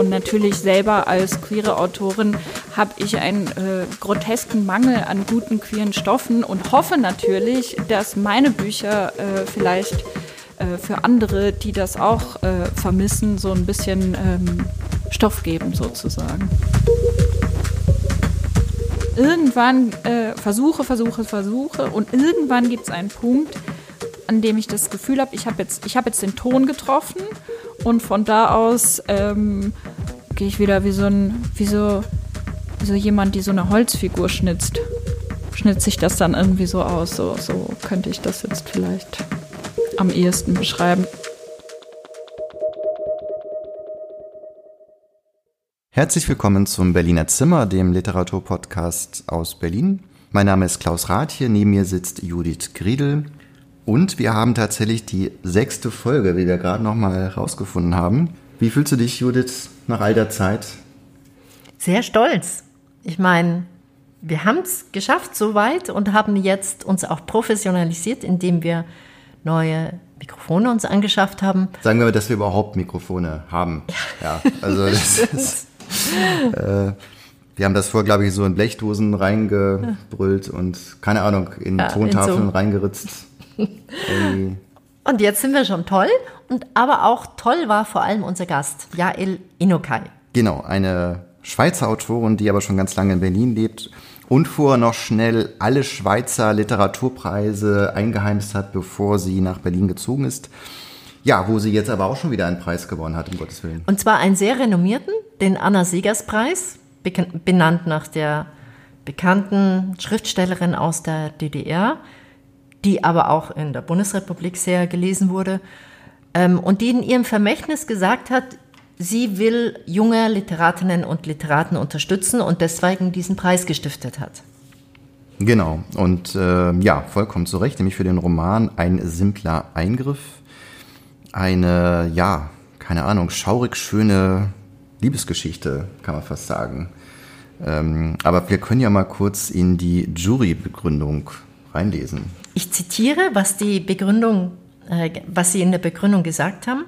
Und natürlich selber als queere Autorin habe ich einen äh, grotesken Mangel an guten queeren Stoffen und hoffe natürlich, dass meine Bücher äh, vielleicht äh, für andere, die das auch äh, vermissen, so ein bisschen ähm, Stoff geben sozusagen. Irgendwann äh, versuche, versuche, versuche und irgendwann gibt es einen Punkt, an dem ich das Gefühl habe, ich habe jetzt, hab jetzt den Ton getroffen und von da aus ähm, gehe ich wieder wie so ein, wie so, wie so jemand, die so eine Holzfigur schnitzt. Schnitzt sich das dann irgendwie so aus. So, so könnte ich das jetzt vielleicht am ehesten beschreiben. Herzlich willkommen zum Berliner Zimmer, dem Literaturpodcast aus Berlin. Mein Name ist Klaus Rath hier, neben mir sitzt Judith Griedel und wir haben tatsächlich die sechste Folge, wie wir gerade noch mal herausgefunden haben. Wie fühlst du dich, Judith, nach all der Zeit? Sehr stolz. Ich meine, wir haben es geschafft soweit und haben jetzt uns auch professionalisiert, indem wir neue Mikrofone uns angeschafft haben. Sagen wir mal, dass wir überhaupt Mikrofone haben. Ja, ja also das ist äh, wir haben das vor, glaube ich, so in Blechdosen reingebrüllt und keine Ahnung, in ja, Tontafeln in so. reingeritzt. und jetzt sind wir schon toll. Und aber auch toll war vor allem unser Gast, Jael Inokai. Genau, eine Schweizer Autorin, die aber schon ganz lange in Berlin lebt und vorher noch schnell alle Schweizer Literaturpreise eingeheimst hat, bevor sie nach Berlin gezogen ist. Ja, wo sie jetzt aber auch schon wieder einen Preis gewonnen hat, um Gottes Willen. Und zwar einen sehr renommierten, den Anna-Segers-Preis, benannt nach der bekannten Schriftstellerin aus der DDR, die aber auch in der Bundesrepublik sehr gelesen wurde ähm, und die in ihrem Vermächtnis gesagt hat, sie will junge Literatinnen und Literaten unterstützen und deswegen diesen Preis gestiftet hat. Genau, und äh, ja, vollkommen zu Recht, nämlich für den Roman Ein simpler Eingriff eine, ja, keine Ahnung, schaurig schöne Liebesgeschichte, kann man fast sagen. Ähm, aber wir können ja mal kurz in die Jurybegründung reinlesen. Ich zitiere, was die Begründung, äh, was Sie in der Begründung gesagt haben.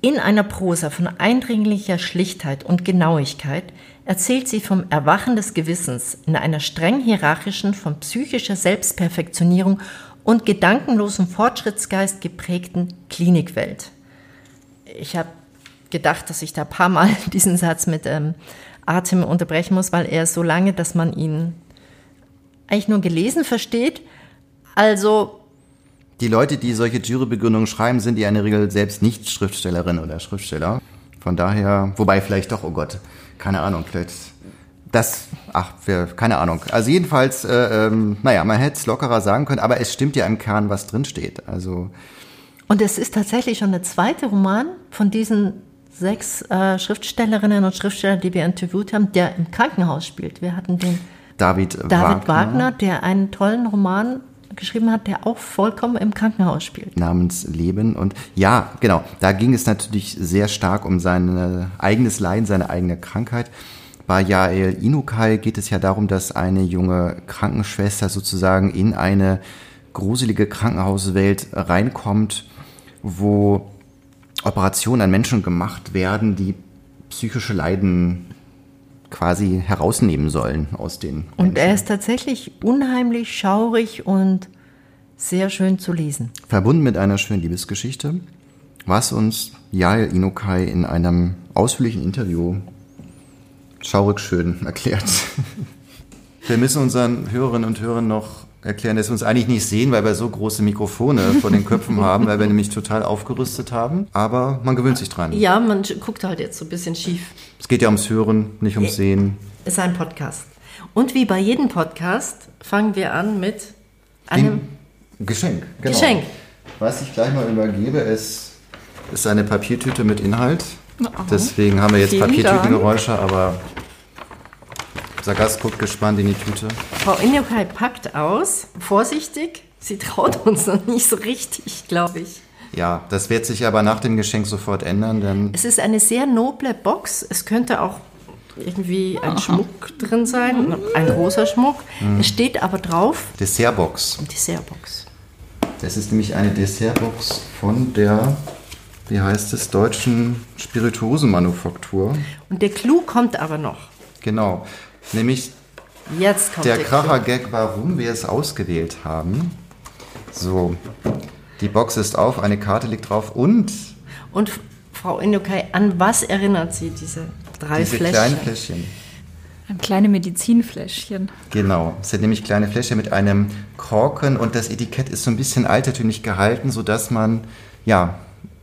In einer Prosa von eindringlicher Schlichtheit und Genauigkeit erzählt sie vom Erwachen des Gewissens in einer streng hierarchischen, von psychischer Selbstperfektionierung und gedankenlosen Fortschrittsgeist geprägten Klinikwelt. Ich habe gedacht, dass ich da ein paar Mal diesen Satz mit ähm, Atem unterbrechen muss, weil er so lange, dass man ihn eigentlich nur gelesen versteht. Also die Leute, die solche Jurybegründungen schreiben, sind ja in der Regel selbst nicht Schriftstellerin oder Schriftsteller. Von daher, wobei vielleicht doch, oh Gott, keine Ahnung, vielleicht das, ach, wir, keine Ahnung. Also jedenfalls, äh, ähm, naja, man hätte es lockerer sagen können, aber es stimmt ja im Kern, was drin steht. Also und es ist tatsächlich schon der zweite Roman von diesen sechs äh, Schriftstellerinnen und Schriftstellern, die wir interviewt haben, der im Krankenhaus spielt. Wir hatten den David, David Wagner. Wagner, der einen tollen Roman geschrieben hat, der auch vollkommen im Krankenhaus spielt. Namens Leben. Und ja, genau, da ging es natürlich sehr stark um sein eigenes Leiden, seine eigene Krankheit. Bei Jael Inukai geht es ja darum, dass eine junge Krankenschwester sozusagen in eine gruselige Krankenhauswelt reinkommt, wo Operationen an Menschen gemacht werden, die psychische Leiden quasi herausnehmen sollen aus den. Menschen. Und er ist tatsächlich unheimlich schaurig und sehr schön zu lesen. Verbunden mit einer schönen Liebesgeschichte, was uns Jael Inukai in einem ausführlichen Interview schaurig schön erklärt. Wir müssen unseren Hörerinnen und Hörern noch erklären, dass wir uns eigentlich nicht sehen, weil wir so große Mikrofone vor den Köpfen haben, weil wir nämlich total aufgerüstet haben. Aber man gewöhnt sich dran. Ja, man guckt halt jetzt so ein bisschen schief. Es geht ja ums Hören, nicht ums Sehen. Es ist ein Podcast. Und wie bei jedem Podcast fangen wir an mit einem Dem Geschenk. Genau. Geschenk. Was ich gleich mal übergebe, ist, ist eine Papiertüte mit Inhalt. Oh, Deswegen haben wir jetzt Papiertütengeräusche, aber unser Gast guckt gespannt in die Tüte. Frau Injokai packt aus, vorsichtig. Sie traut uns noch nicht so richtig, glaube ich. Ja, das wird sich aber nach dem Geschenk sofort ändern, denn. Es ist eine sehr noble Box. Es könnte auch irgendwie ein Aha. Schmuck drin sein, ein rosa Schmuck. Mhm. Es steht aber drauf. Dessertbox. Dessertbox. Das ist nämlich eine Dessertbox von der wie heißt es, deutschen Spirituosenmanufaktur. Und der Clou kommt aber noch. Genau, nämlich Jetzt kommt der der, Kracher-Gag, warum wir es ausgewählt haben. So, die Box ist auf, eine Karte liegt drauf und. Und Frau Inokai, an was erinnert sie diese drei diese Fläschchen? kleinen Fläschchen. Ein kleine Medizinfläschchen. Genau, es sind nämlich kleine Fläschchen mit einem Korken und das Etikett ist so ein bisschen altertümlich gehalten, sodass man ja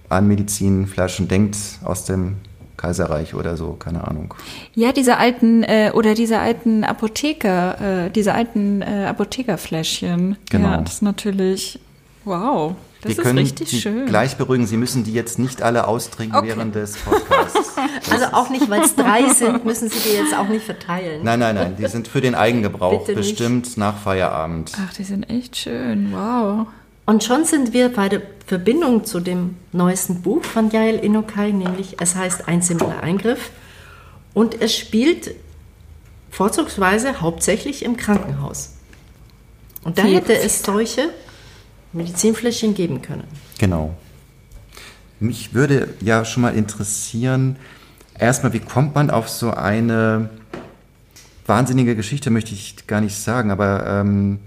an Medizinflaschen denkt aus dem Kaiserreich oder so, keine Ahnung. Ja, diese alten äh, oder diese alten Apotheker, äh, diese alten äh, Apothekerfläschchen. Genau. Ja, das ist natürlich wow. Das wir ist können richtig Sie schön. gleich beruhigen, Sie müssen die jetzt nicht alle austrinken Okay. während des Podcasts. Also auch nicht, weil es drei sind, müssen Sie die jetzt auch nicht verteilen. nein, nein, nein, die sind für den Eigengebrauch Bitte nicht. bestimmt nach Feierabend. Ach, die sind echt schön. Wow. Und schon sind wir bei der Verbindung zu dem neuesten Buch von Yael Inokai, nämlich es heißt Ein simpler Eingriff. Und es spielt vorzugsweise hauptsächlich im Krankenhaus. Und da hätte es solche Medizinfläschchen geben können. Genau. Mich würde ja schon mal interessieren, erstmal, wie kommt man auf so eine wahnsinnige Geschichte, möchte ich gar nicht sagen, aber ähm,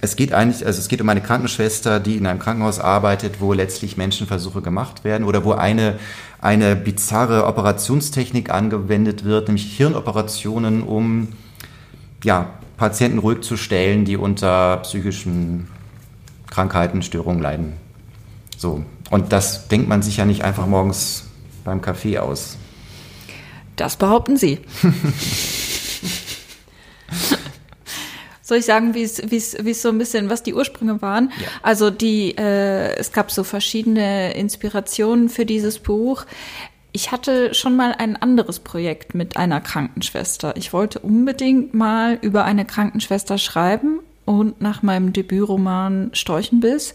es geht eigentlich, also es geht um eine Krankenschwester, die in einem Krankenhaus arbeitet, wo letztlich Menschenversuche gemacht werden oder wo eine, eine bizarre Operationstechnik angewendet wird, nämlich Hirnoperationen, um ja, Patienten ruhig zu stellen, die unter psychischen Krankheiten, Störungen leiden. So. Und das denkt man sich ja nicht einfach morgens beim Kaffee aus. Das behaupten Sie. Soll ich sagen, wie es, wie es, wie es so ein bisschen, was die Ursprünge waren? Ja. Also die, äh, es gab so verschiedene Inspirationen für dieses Buch. Ich hatte schon mal ein anderes Projekt mit einer Krankenschwester. Ich wollte unbedingt mal über eine Krankenschwester schreiben und nach meinem Debütroman Storchenbiss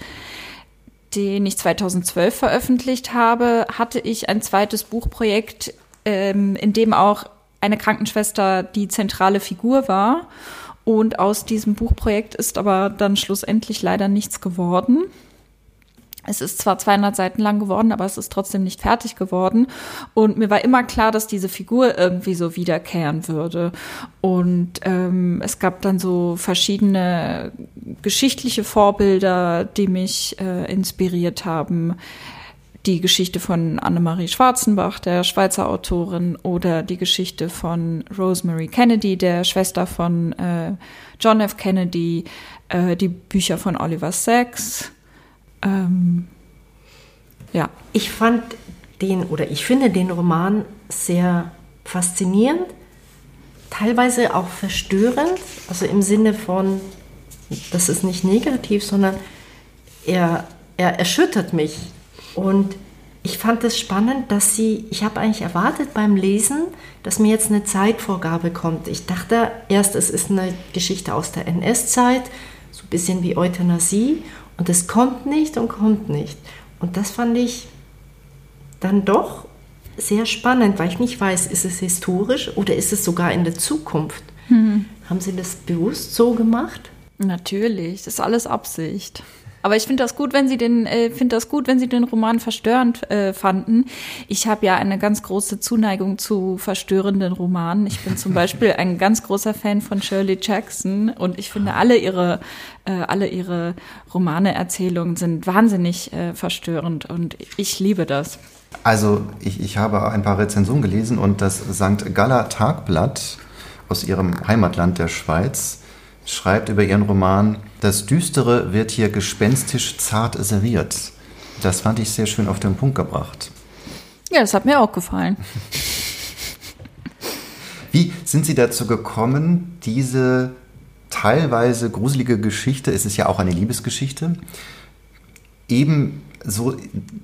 den ich 2012 veröffentlicht habe, hatte ich ein zweites Buchprojekt, ähm, in dem auch eine Krankenschwester die zentrale Figur war. Und aus diesem Buchprojekt ist aber dann schlussendlich leider nichts geworden. Es ist zwar 200 Seiten lang geworden, aber es ist trotzdem nicht fertig geworden. Und mir war immer klar, dass diese Figur irgendwie so wiederkehren würde. Und ähm, es gab dann so verschiedene geschichtliche Vorbilder, die mich äh, inspiriert haben. Die Geschichte von Annemarie Schwarzenbach, der Schweizer Autorin, oder die Geschichte von Rosemary Kennedy, der Schwester von äh, John F. Kennedy, äh, die Bücher von Oliver Sacks. Ähm, ja, Ich fand den oder ich finde den Roman sehr faszinierend, teilweise auch verstörend, also im Sinne von, das ist nicht negativ, sondern er, er erschüttert mich. Und ich fand es spannend, dass sie, ich habe eigentlich erwartet beim Lesen, dass mir jetzt eine Zeitvorgabe kommt. Ich dachte erst, es ist eine Geschichte aus der NS-Zeit, so ein bisschen wie Euthanasie, und es kommt nicht und kommt nicht. Und das fand ich dann doch sehr spannend, weil ich nicht weiß, ist es historisch oder ist es sogar in der Zukunft? Haben Sie das bewusst so gemacht? natürlich, das ist alles Absicht. Aber ich finde das gut, wenn Sie den, äh, finde das gut, wenn Sie den Roman verstörend äh, fanden. Ich habe ja eine ganz große Zuneigung zu verstörenden Romanen. Ich bin zum Beispiel ein ganz großer Fan von Shirley Jackson und ich finde alle ihre, äh, alle ihre Romane, Erzählungen sind wahnsinnig äh, verstörend und ich liebe das. Also ich, ich habe ein paar Rezensionen gelesen und das St. Galler Tagblatt aus ihrem Heimatland der Schweiz schreibt über ihren Roman, das Düstere wird hier gespenstisch zart serviert. Das fand ich sehr schön auf den Punkt gebracht. Ja, das hat mir auch gefallen. Wie sind Sie dazu gekommen, diese teilweise gruselige Geschichte, es ist ja auch eine Liebesgeschichte, eben so,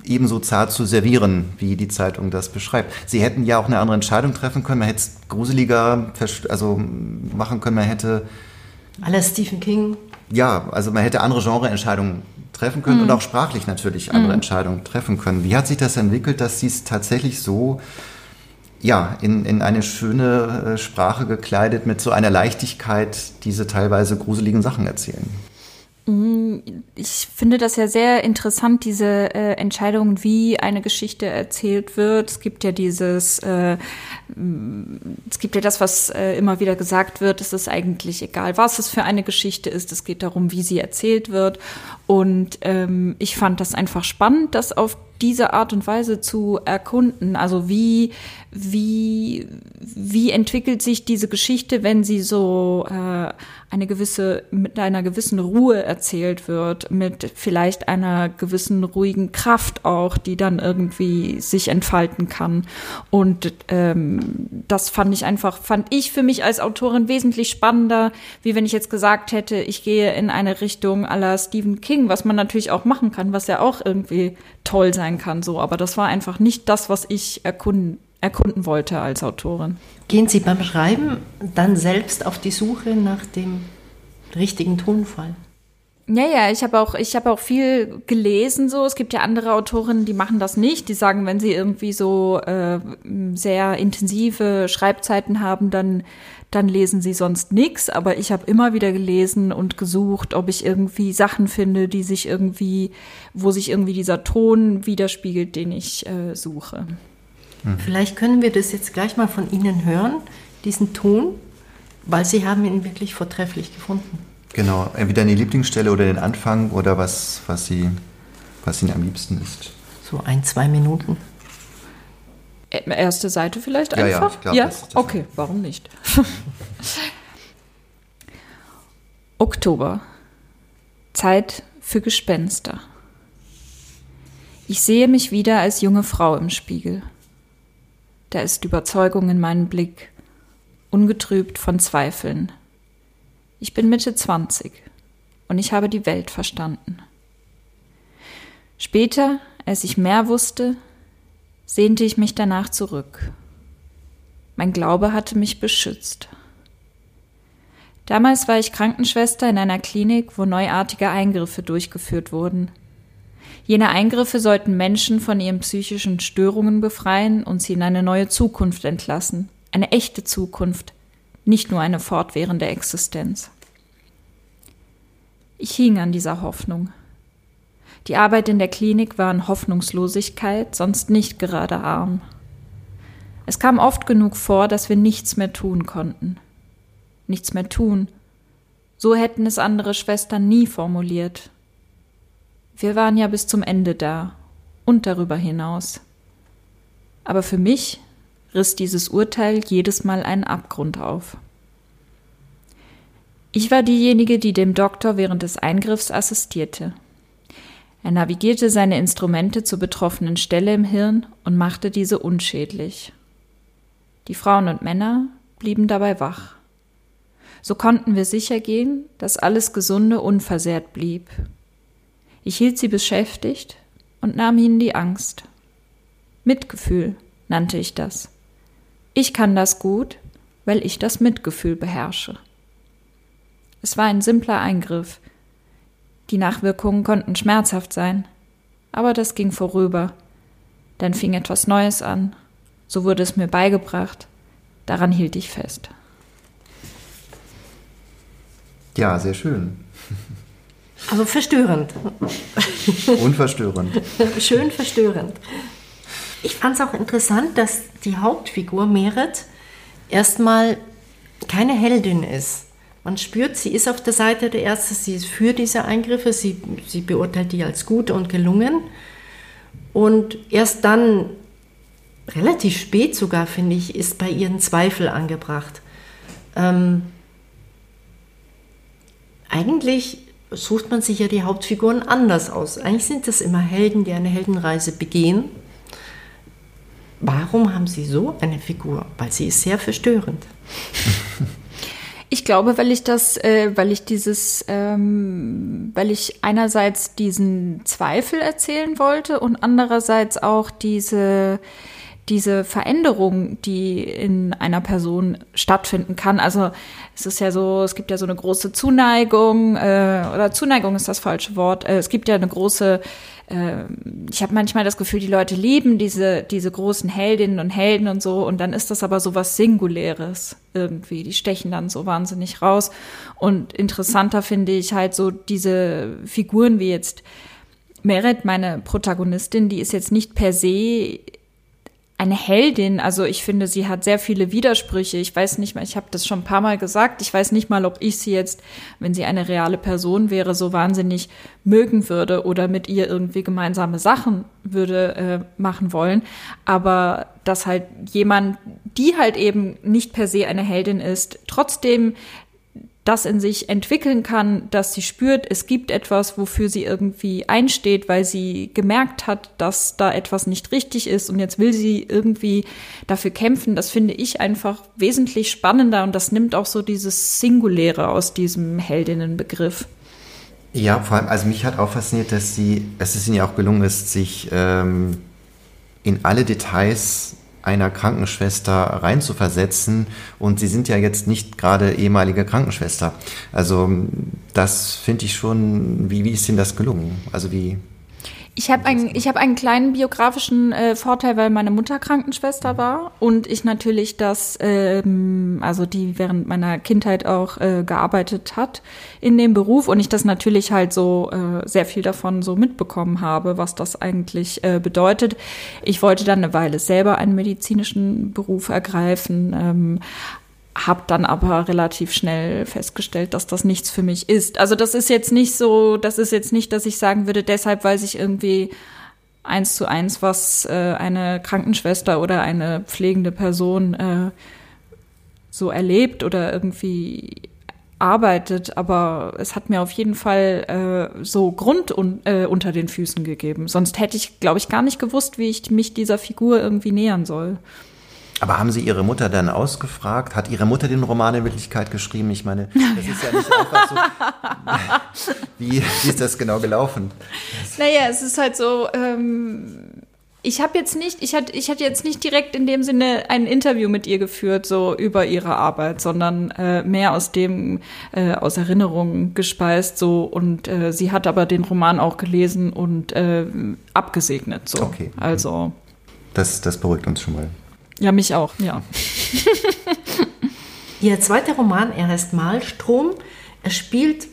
ebenso zart zu servieren, wie die Zeitung das beschreibt. Sie hätten ja auch eine andere Entscheidung treffen können, man hätte es gruseliger also machen können, man hätte, Aller Stephen King. ja, also man hätte andere Genreentscheidungen treffen können und auch sprachlich natürlich andere Entscheidungen treffen können. Wie hat sich das entwickelt, dass Sie es tatsächlich so ja, in, in eine schöne äh, Sprache gekleidet, mit so einer Leichtigkeit diese teilweise gruseligen Sachen erzählen. ähm, ich finde das ja sehr interessant, diese äh, Entscheidung, wie eine Geschichte erzählt wird. Es gibt ja dieses, äh, es gibt ja das, was äh, immer wieder gesagt wird, es ist eigentlich egal, was es für eine Geschichte ist. Es geht darum, wie sie erzählt wird. Und ähm, ich fand das einfach spannend, das auf diese Art und Weise zu erkunden. Also wie, wie, wie entwickelt sich diese Geschichte, wenn sie so äh, eine gewisse, mit einer gewissen Ruhe erzählt wird, mit vielleicht einer gewissen ruhigen Kraft auch, die dann irgendwie sich entfalten kann. Und ähm, das fand ich einfach, fand ich für mich als Autorin wesentlich spannender, wie wenn ich jetzt gesagt hätte, ich gehe in eine Richtung aller Stephen King, was man natürlich auch machen kann, was ja auch irgendwie toll sein kann, so. Aber das war einfach nicht das, was ich erkunden erkunden wollte als Autorin. Gehen Sie beim Schreiben dann selbst auf die Suche nach dem richtigen Tonfall? Ja, ja, ich habe auch, ich habe auch viel gelesen. So, es gibt ja andere Autorinnen, die machen das nicht. Die sagen, wenn sie irgendwie so äh, sehr intensive Schreibzeiten haben, dann dann lesen sie sonst nichts. Aber ich habe immer wieder gelesen und gesucht, ob ich irgendwie Sachen finde, die sich irgendwie, wo sich irgendwie dieser Ton widerspiegelt, den ich äh, suche. Mhm. Vielleicht können wir das jetzt gleich mal von Ihnen hören, diesen Ton, weil Sie haben ihn wirklich vortrefflich gefunden. Genau, entweder die Lieblingsstelle oder den Anfang oder was, was, Sie, was Ihnen am liebsten ist. So ein, zwei Minuten. Erste Seite vielleicht ja, einfach? Ja, ich glaube, ja? das, das Okay, warum nicht? Oktober. Zeit für Gespenster. Ich sehe mich wieder als junge Frau im Spiegel. Da ist Überzeugung in meinem Blick, ungetrübt von Zweifeln. Ich bin Mitte 20 und ich habe die Welt verstanden. Später, als ich mehr wusste, sehnte ich mich danach zurück. Mein Glaube hatte mich beschützt. Damals war ich Krankenschwester in einer Klinik, wo neuartige Eingriffe durchgeführt wurden. Jene Eingriffe sollten Menschen von ihren psychischen Störungen befreien und sie in eine neue Zukunft entlassen. Eine echte Zukunft, nicht nur eine fortwährende Existenz. Ich hing an dieser Hoffnung. Die Arbeit in der Klinik war in Hoffnungslosigkeit, sonst nicht gerade arm. Es kam oft genug vor, dass wir nichts mehr tun konnten. Nichts mehr tun. So hätten es andere Schwestern nie formuliert. Wir waren ja bis zum Ende da und darüber hinaus. Aber für mich riss dieses Urteil jedes Mal einen Abgrund auf. Ich war diejenige, die dem Doktor während des Eingriffs assistierte. Er navigierte seine Instrumente zur betroffenen Stelle im Hirn und machte diese unschädlich. Die Frauen und Männer blieben dabei wach. So konnten wir sicher gehen, dass alles Gesunde unversehrt blieb ich hielt sie beschäftigt und nahm ihnen die Angst. Mitgefühl nannte ich das. Ich kann das gut, weil ich das Mitgefühl beherrsche. Es war ein simpler Eingriff. Die Nachwirkungen konnten schmerzhaft sein, aber das ging vorüber. Dann fing etwas Neues an, so wurde es mir beigebracht, daran hielt ich fest. Ja, sehr schön. Also verstörend. Und verstörend. Schön verstörend. Ich fand es auch interessant, dass die Hauptfigur Meret erstmal keine Heldin ist. Man spürt, sie ist auf der Seite der Ärzte, sie ist für diese Eingriffe, sie, sie beurteilt die als gut und gelungen. Und erst dann, relativ spät sogar, finde ich, ist bei ihren Zweifel angebracht. Ähm, eigentlich sucht man sich ja die Hauptfiguren anders aus. Eigentlich sind das immer Helden, die eine Heldenreise begehen. Warum haben Sie so eine Figur? Weil sie ist sehr verstörend. Ich glaube, weil ich das, äh, weil ich dieses, ähm, weil ich einerseits diesen Zweifel erzählen wollte und andererseits auch diese, diese Veränderung, die in einer Person stattfinden kann. Also es ist ja so, es gibt ja so eine große Zuneigung, äh, oder Zuneigung ist das falsche Wort. Äh, es gibt ja eine große, äh, ich habe manchmal das Gefühl, die Leute lieben diese, diese großen Heldinnen und Helden und so, und dann ist das aber so was Singuläres irgendwie. Die stechen dann so wahnsinnig raus. Und interessanter finde ich halt so diese Figuren wie jetzt Meret, meine Protagonistin, die ist jetzt nicht per se eine Heldin. Also ich finde, sie hat sehr viele Widersprüche. Ich weiß nicht mal, ich habe das schon ein paar Mal gesagt. Ich weiß nicht mal, ob ich sie jetzt, wenn sie eine reale Person wäre, so wahnsinnig mögen würde oder mit ihr irgendwie gemeinsame Sachen würde äh, machen wollen. Aber dass halt jemand, die halt eben nicht per se eine Heldin ist, trotzdem das in sich entwickeln kann, dass sie spürt, es gibt etwas, wofür sie irgendwie einsteht, weil sie gemerkt hat, dass da etwas nicht richtig ist und jetzt will sie irgendwie dafür kämpfen. Das finde ich einfach wesentlich spannender und das nimmt auch so dieses Singuläre aus diesem Heldinnenbegriff. Ja, vor allem, also mich hat auch fasziniert, dass sie, es ist ihnen ja auch gelungen ist, sich ähm, in alle Details einer Krankenschwester reinzuversetzen. Und Sie sind ja jetzt nicht gerade ehemalige Krankenschwester. Also das finde ich schon, wie, wie ist Ihnen das gelungen? Also wie ich habe einen, ich hab einen kleinen biografischen äh, Vorteil, weil meine Mutter Krankenschwester war und ich natürlich das, ähm, also die während meiner Kindheit auch äh, gearbeitet hat in dem Beruf und ich das natürlich halt so äh, sehr viel davon so mitbekommen habe, was das eigentlich äh, bedeutet. Ich wollte dann eine Weile selber einen medizinischen Beruf ergreifen, ähm, habe dann aber relativ schnell festgestellt, dass das nichts für mich ist. Also das ist jetzt nicht so, das ist jetzt nicht, dass ich sagen würde, deshalb, weil sich irgendwie eins zu eins, was äh, eine Krankenschwester oder eine pflegende Person äh, so erlebt oder irgendwie arbeitet, aber es hat mir auf jeden Fall äh, so Grund un äh, unter den Füßen gegeben. Sonst hätte ich, glaube ich, gar nicht gewusst, wie ich mich dieser Figur irgendwie nähern soll. Aber haben Sie Ihre Mutter dann ausgefragt? Hat Ihre Mutter den Roman in Wirklichkeit geschrieben? Ich meine, das ist ja nicht einfach so. Wie, wie ist das genau gelaufen? Naja, es ist halt so, ähm, ich habe jetzt nicht, ich hatte, ich hatte jetzt nicht direkt in dem Sinne ein Interview mit ihr geführt, so über ihre Arbeit, sondern äh, mehr aus dem, äh, aus Erinnerungen gespeist, so und äh, sie hat aber den Roman auch gelesen und äh, abgesegnet, so. Okay. Also. Das, das beruhigt uns schon mal. Ja, mich auch, ja. Ihr zweiter Roman, er heißt Malstrom. Er spielt,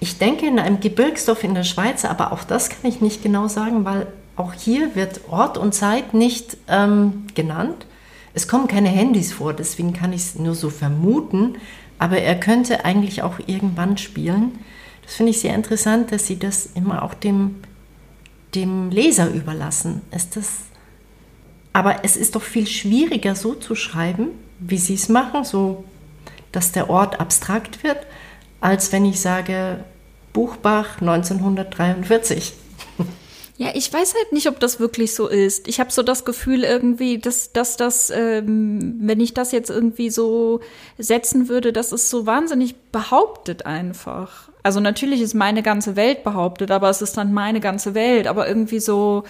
ich denke, in einem Gebirgsdorf in der Schweiz, aber auch das kann ich nicht genau sagen, weil auch hier wird Ort und Zeit nicht ähm, genannt. Es kommen keine Handys vor, deswegen kann ich es nur so vermuten, aber er könnte eigentlich auch irgendwann spielen. Das finde ich sehr interessant, dass Sie das immer auch dem, dem Leser überlassen. Ist das aber es ist doch viel schwieriger so zu schreiben, wie Sie es machen, so dass der Ort abstrakt wird, als wenn ich sage Buchbach 1943. Ja, ich weiß halt nicht, ob das wirklich so ist. Ich habe so das Gefühl irgendwie, dass, dass das, ähm, wenn ich das jetzt irgendwie so setzen würde, dass es so wahnsinnig behauptet einfach. Also natürlich ist meine ganze Welt behauptet, aber es ist dann meine ganze Welt. Aber irgendwie so,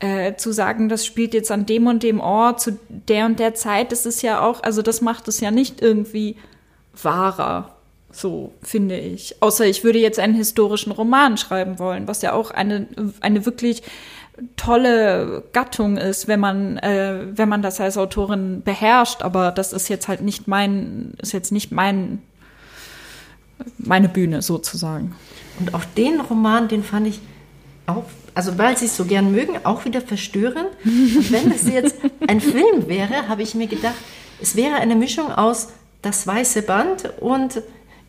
äh, zu sagen, das spielt jetzt an dem und dem Ort zu der und der Zeit, das ist ja auch, also das macht es ja nicht irgendwie wahrer, so finde ich. Außer ich würde jetzt einen historischen Roman schreiben wollen, was ja auch eine, eine wirklich tolle Gattung ist, wenn man, äh, wenn man das als Autorin beherrscht, aber das ist jetzt halt nicht mein, ist jetzt nicht mein, meine Bühne sozusagen. Und auch den Roman, den fand ich auch also weil sie es so gern mögen, auch wieder verstören. Und wenn es jetzt ein Film wäre, habe ich mir gedacht, es wäre eine Mischung aus Das weiße Band und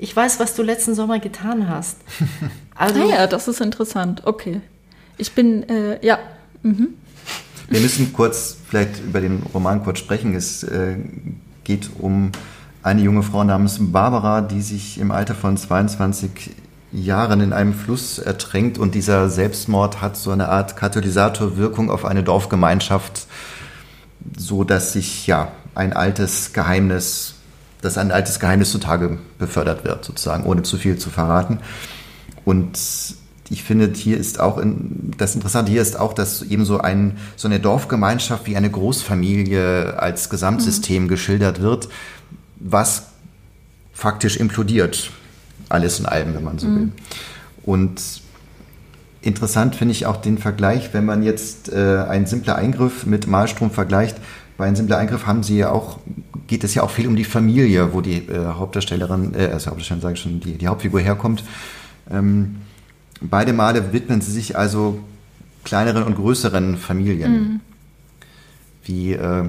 Ich weiß, was du letzten Sommer getan hast. Also, ah ja, das ist interessant. Okay. Ich bin, äh, ja. Mhm. Wir müssen kurz vielleicht über den Roman kurz sprechen. Es äh, geht um eine junge Frau namens Barbara, die sich im Alter von 22 Jahren in einem Fluss ertränkt und dieser Selbstmord hat so eine Art Katalysatorwirkung auf eine Dorfgemeinschaft, so dass sich ja ein altes Geheimnis, dass ein altes Geheimnis zutage befördert wird, sozusagen, ohne zu viel zu verraten. Und ich finde, hier ist auch in, das Interessante hier ist auch, dass eben so ein so eine Dorfgemeinschaft wie eine Großfamilie als Gesamtsystem mhm. geschildert wird, was faktisch implodiert, alles in allem, wenn man so mhm. will. Und interessant finde ich auch den Vergleich, wenn man jetzt äh, ein simpler Eingriff mit Malstrom vergleicht. Bei einem simplen Eingriff haben sie ja auch, geht es ja auch viel um die Familie, wo die äh, Hauptdarstellerin, äh, also Hauptdarstellerin sage ich schon, die, die Hauptfigur herkommt. Ähm, beide Male widmen sie sich also kleineren und größeren Familien. Mhm. Wie, äh,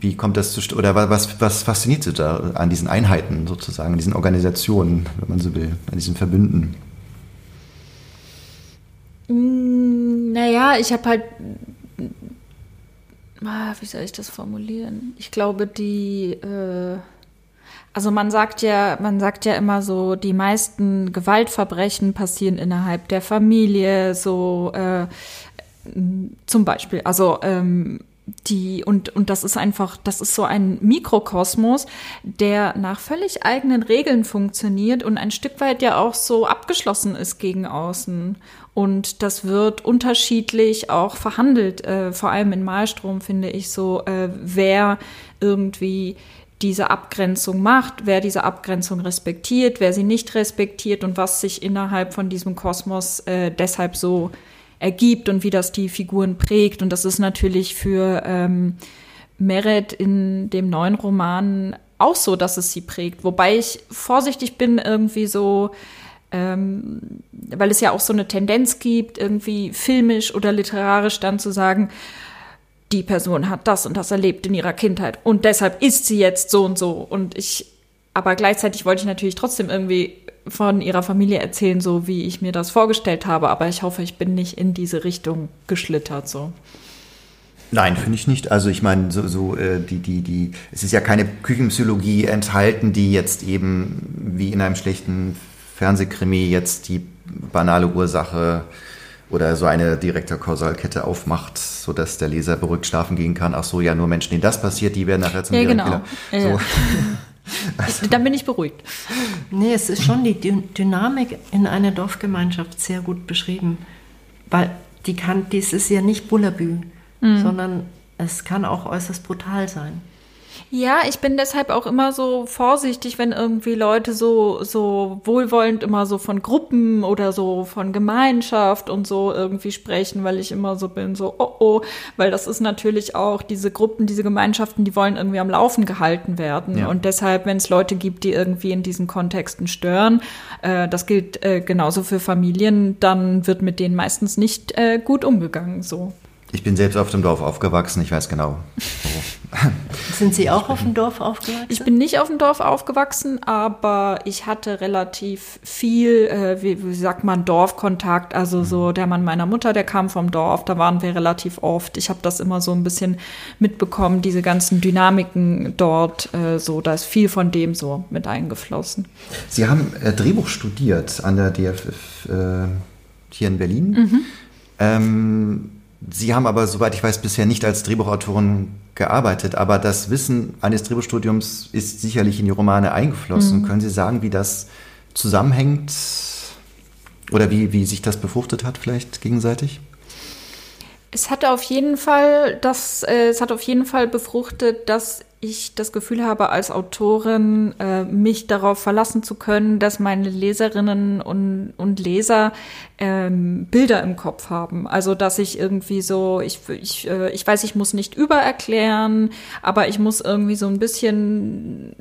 wie kommt das zu oder was, was fasziniert Sie da an diesen Einheiten sozusagen, an diesen Organisationen, wenn man so will, an diesen Verbünden? Mm, naja, ich habe halt. Ah, wie soll ich das formulieren? Ich glaube, die. Äh, also man sagt ja, man sagt ja immer so, die meisten Gewaltverbrechen passieren innerhalb der Familie, so äh, zum Beispiel. Also ähm, die und und das ist einfach das ist so ein Mikrokosmos, der nach völlig eigenen Regeln funktioniert und ein Stück weit ja auch so abgeschlossen ist gegen außen. Und das wird unterschiedlich auch verhandelt, äh, vor allem in Malstrom finde ich so, äh, wer irgendwie diese Abgrenzung macht, wer diese Abgrenzung respektiert, wer sie nicht respektiert und was sich innerhalb von diesem Kosmos äh, deshalb so ergibt und wie das die Figuren prägt. Und das ist natürlich für ähm, Meret in dem neuen Roman auch so, dass es sie prägt. Wobei ich vorsichtig bin, irgendwie so, ähm, weil es ja auch so eine Tendenz gibt, irgendwie filmisch oder literarisch dann zu sagen, die Person hat das und das erlebt in ihrer Kindheit und deshalb ist sie jetzt so und so. Und ich, aber gleichzeitig wollte ich natürlich trotzdem irgendwie von ihrer Familie erzählen, so wie ich mir das vorgestellt habe. Aber ich hoffe, ich bin nicht in diese Richtung geschlittert, so. Nein, finde ich nicht. Also ich meine, so, so äh, die, die, die, es ist ja keine Küchenpsychologie enthalten, die jetzt eben wie in einem schlechten Fernsehkrimi jetzt die banale Ursache oder so eine direkte Kausalkette aufmacht, sodass der Leser beruhigt schlafen gehen kann. Ach so, ja, nur Menschen, denen das passiert, die werden nachher zum ja, genau. So. Ja. Also. Dann bin ich beruhigt. Nee, es ist schon die Dynamik in einer Dorfgemeinschaft sehr gut beschrieben. Weil die kann, dies ist ja nicht Bullabü, mhm. sondern es kann auch äußerst brutal sein. Ja, ich bin deshalb auch immer so vorsichtig, wenn irgendwie Leute so, so wohlwollend immer so von Gruppen oder so von Gemeinschaft und so irgendwie sprechen, weil ich immer so bin, so, oh oh, weil das ist natürlich auch diese Gruppen, diese Gemeinschaften, die wollen irgendwie am Laufen gehalten werden. Ja. Und deshalb, wenn es Leute gibt, die irgendwie in diesen Kontexten stören, äh, das gilt äh, genauso für Familien, dann wird mit denen meistens nicht äh, gut umgegangen, so. Ich bin selbst auf dem Dorf aufgewachsen, ich weiß genau. Sind Sie auch auf dem Dorf aufgewachsen? Ich bin nicht auf dem Dorf aufgewachsen, aber ich hatte relativ viel, äh, wie, wie, sagt man, Dorfkontakt. Also so der Mann meiner Mutter, der kam vom Dorf, da waren wir relativ oft. Ich habe das immer so ein bisschen mitbekommen, diese ganzen Dynamiken dort. Äh, so, da ist viel von dem so mit eingeflossen. Sie haben äh, Drehbuch studiert an der DFF äh, hier in Berlin. Mhm. Ähm, Sie haben aber, soweit ich weiß, bisher nicht als Drehbuchautorin gearbeitet, aber das Wissen eines Drehbuchstudiums ist sicherlich in die Romane eingeflossen. Mhm. Können Sie sagen, wie das zusammenhängt oder wie, wie sich das befruchtet hat, vielleicht gegenseitig? Es hat auf jeden Fall, das, äh, es hat auf jeden Fall befruchtet, dass ich das Gefühl habe, als Autorin äh, mich darauf verlassen zu können, dass meine Leserinnen und, und Leser ähm, Bilder im Kopf haben. Also dass ich irgendwie so, ich, ich, äh, ich weiß, ich muss nicht übererklären, aber ich muss irgendwie so ein bisschen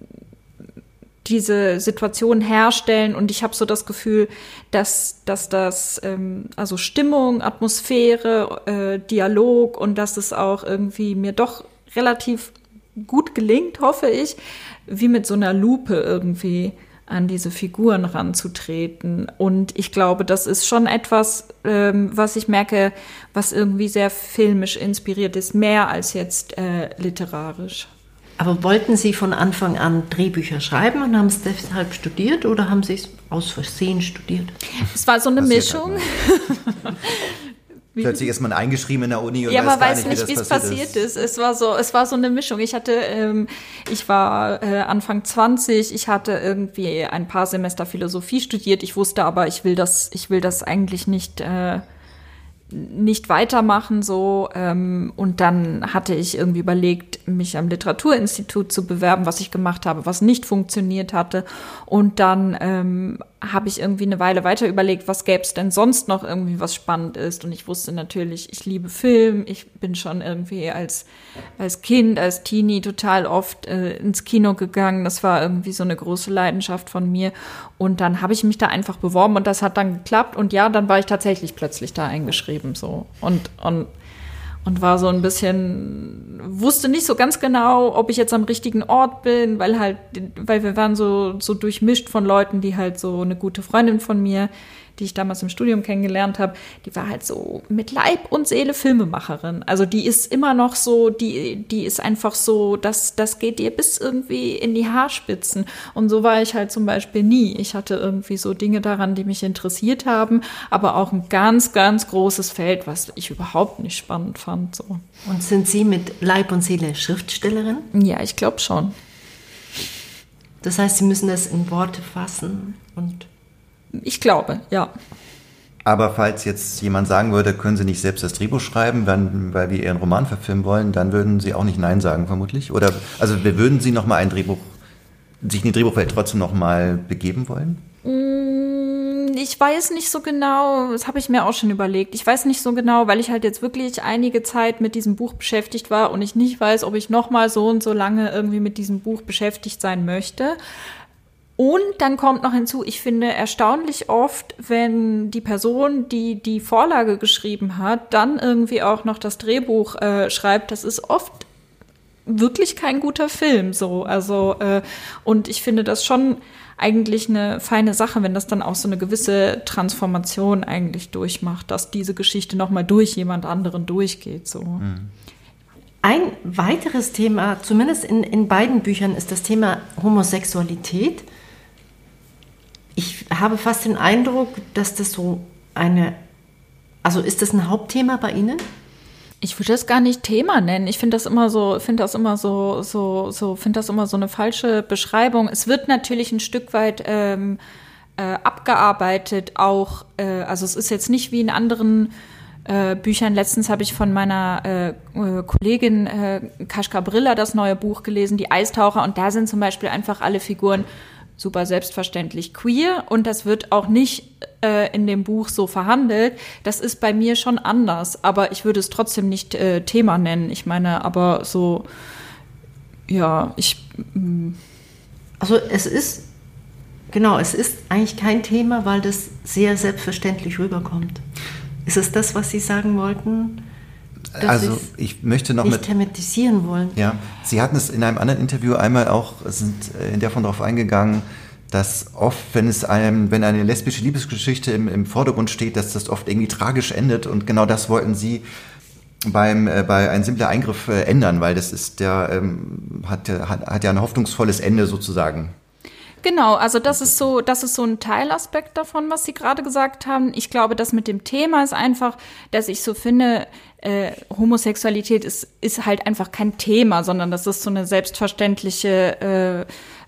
diese Situation herstellen und ich habe so das Gefühl, dass, dass das, ähm, also Stimmung, Atmosphäre, äh, Dialog und dass es auch irgendwie mir doch relativ gut gelingt, hoffe ich, wie mit so einer Lupe irgendwie an diese Figuren ranzutreten. Und ich glaube, das ist schon etwas, ähm, was ich merke, was irgendwie sehr filmisch inspiriert ist, mehr als jetzt äh, literarisch. Aber wollten Sie von Anfang an Drehbücher schreiben und haben es deshalb studiert oder haben Sie es aus Versehen studiert? Es war so eine Mischung. plötzlich ist man eingeschrieben in der Uni und ja, weiß, weiß nicht, wie es passiert, ist. ist. Es war so, es war so eine Mischung. Ich hatte, ähm, ich war äh, Anfang 20, ich hatte irgendwie ein paar Semester Philosophie studiert. Ich wusste aber, ich will das, ich will das eigentlich nicht. Äh, nicht weitermachen so ähm, und dann hatte ich irgendwie überlegt mich am Literaturinstitut zu bewerben was ich gemacht habe was nicht funktioniert hatte und dann ähm, habe ich irgendwie eine Weile weiter überlegt, was gäbe es denn sonst noch irgendwie, was spannend ist. Und ich wusste natürlich, ich liebe Film. Ich bin schon irgendwie als, als Kind, als Teenie total oft äh, ins Kino gegangen. Das war irgendwie so eine große Leidenschaft von mir. Und dann habe ich mich da einfach beworben und das hat dann geklappt. Und ja, dann war ich tatsächlich plötzlich da eingeschrieben so. Und, und und war so ein bisschen, wusste nicht so ganz genau, ob ich jetzt am richtigen Ort bin, weil halt, weil wir waren so, so durchmischt von Leuten, die halt so eine gute Freundin von mir, die ich damals im Studium kennengelernt habe, die war halt so mit Leib und Seele Filmemacherin. Also die ist immer noch so, die, die ist einfach so, das, das geht dir bis irgendwie in die Haarspitzen. Und so war ich halt zum Beispiel nie. Ich hatte irgendwie so Dinge daran, die mich interessiert haben, aber auch ein ganz, ganz großes Feld, was ich überhaupt nicht spannend fand. So. Und sind Sie mit Leib und Seele Schriftstellerin? Ja, ich glaube schon. Das heißt, Sie müssen das in Worte fassen und ich glaube, ja. Aber falls jetzt jemand sagen würde, können Sie nicht selbst das Drehbuch schreiben, wenn, weil wir Ihren Roman verfilmen wollen, dann würden Sie auch nicht Nein sagen, vermutlich? Oder also würden Sie noch mal ein Drehbuch, sich in die Drehbuchwelt trotzdem noch mal begeben wollen? Mm, ich weiß nicht so genau, das habe ich mir auch schon überlegt. Ich weiß nicht so genau, weil ich halt jetzt wirklich einige Zeit mit diesem Buch beschäftigt war und ich nicht weiß, ob ich noch mal so und so lange irgendwie mit diesem Buch beschäftigt sein möchte. Und dann kommt noch hinzu, ich finde erstaunlich oft, wenn die Person, die die Vorlage geschrieben hat, dann irgendwie auch noch das Drehbuch äh, schreibt, das ist oft wirklich kein guter Film so. Also, äh, und ich finde das schon eigentlich eine feine Sache, wenn das dann auch so eine gewisse Transformation eigentlich durchmacht, dass diese Geschichte nochmal durch jemand anderen durchgeht. So. Mhm. Ein weiteres Thema, zumindest in, in beiden Büchern, ist das Thema Homosexualität ich habe fast den Eindruck, dass das so eine, also ist das ein Hauptthema bei Ihnen? Ich würde das gar nicht Thema nennen. Ich finde das immer so, finde das immer so, so, so, finde das immer so eine falsche Beschreibung. Es wird natürlich ein Stück weit ähm, äh, abgearbeitet, auch, äh, also es ist jetzt nicht wie in anderen äh, Büchern. Letztens habe ich von meiner äh, äh Kollegin äh, Kaschka Brilla das neue Buch gelesen, Die Eistaucher, und da sind zum Beispiel einfach alle Figuren super selbstverständlich queer und das wird auch nicht äh, in dem Buch so verhandelt. Das ist bei mir schon anders, aber ich würde es trotzdem nicht äh, Thema nennen. Ich meine, aber so, ja, ich. Mm. Also es ist, genau, es ist eigentlich kein Thema, weil das sehr selbstverständlich rüberkommt. Ist es das, was Sie sagen wollten? Also ich möchte noch nicht mit thematisieren wollen. Ja, Sie hatten es in einem anderen Interview einmal auch sind äh, in der von darauf eingegangen, dass oft, wenn es einem, wenn eine lesbische Liebesgeschichte im, im Vordergrund steht, dass das oft irgendwie tragisch endet und genau das wollten Sie beim äh, bei ein simpler Eingriff äh, ändern, weil das ist der ähm, hat, hat hat ja ein hoffnungsvolles Ende sozusagen. Genau, also das ist so, das ist so ein Teilaspekt davon, was Sie gerade gesagt haben. Ich glaube, das mit dem Thema ist einfach, dass ich so finde, äh, Homosexualität ist, ist halt einfach kein Thema, sondern das ist so eine selbstverständliche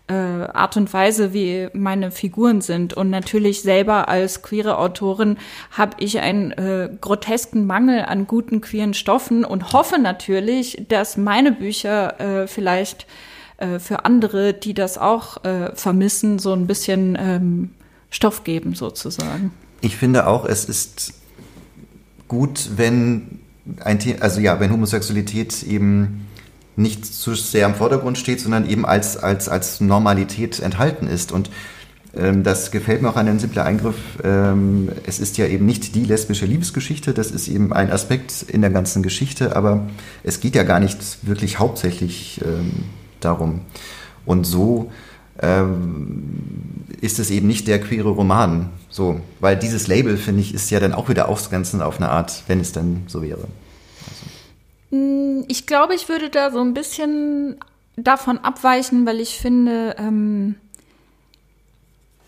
äh, äh, Art und Weise, wie meine Figuren sind. Und natürlich selber als queere Autorin habe ich einen äh, grotesken Mangel an guten queeren Stoffen und hoffe natürlich, dass meine Bücher äh, vielleicht äh, für andere, die das auch äh, vermissen, so ein bisschen ähm, Stoff geben sozusagen. Ich finde auch, es ist gut, wenn ein Thema, also ja, wenn Homosexualität eben nicht zu sehr im Vordergrund steht, sondern eben als, als, als Normalität enthalten ist. Und ähm, das gefällt mir auch an einem simplen Eingriff. Ähm, es ist ja eben nicht die lesbische Liebesgeschichte, das ist eben ein Aspekt in der ganzen Geschichte, aber es geht ja gar nicht wirklich hauptsächlich ähm, darum. Und so ähm, ist es eben nicht der queere Roman. So, weil dieses Label, finde ich, ist ja dann auch wieder ausgrenzend auf eine Art, wenn es dann so wäre. Also. Ich glaube, ich würde da so ein bisschen davon abweichen, weil ich finde, ähm,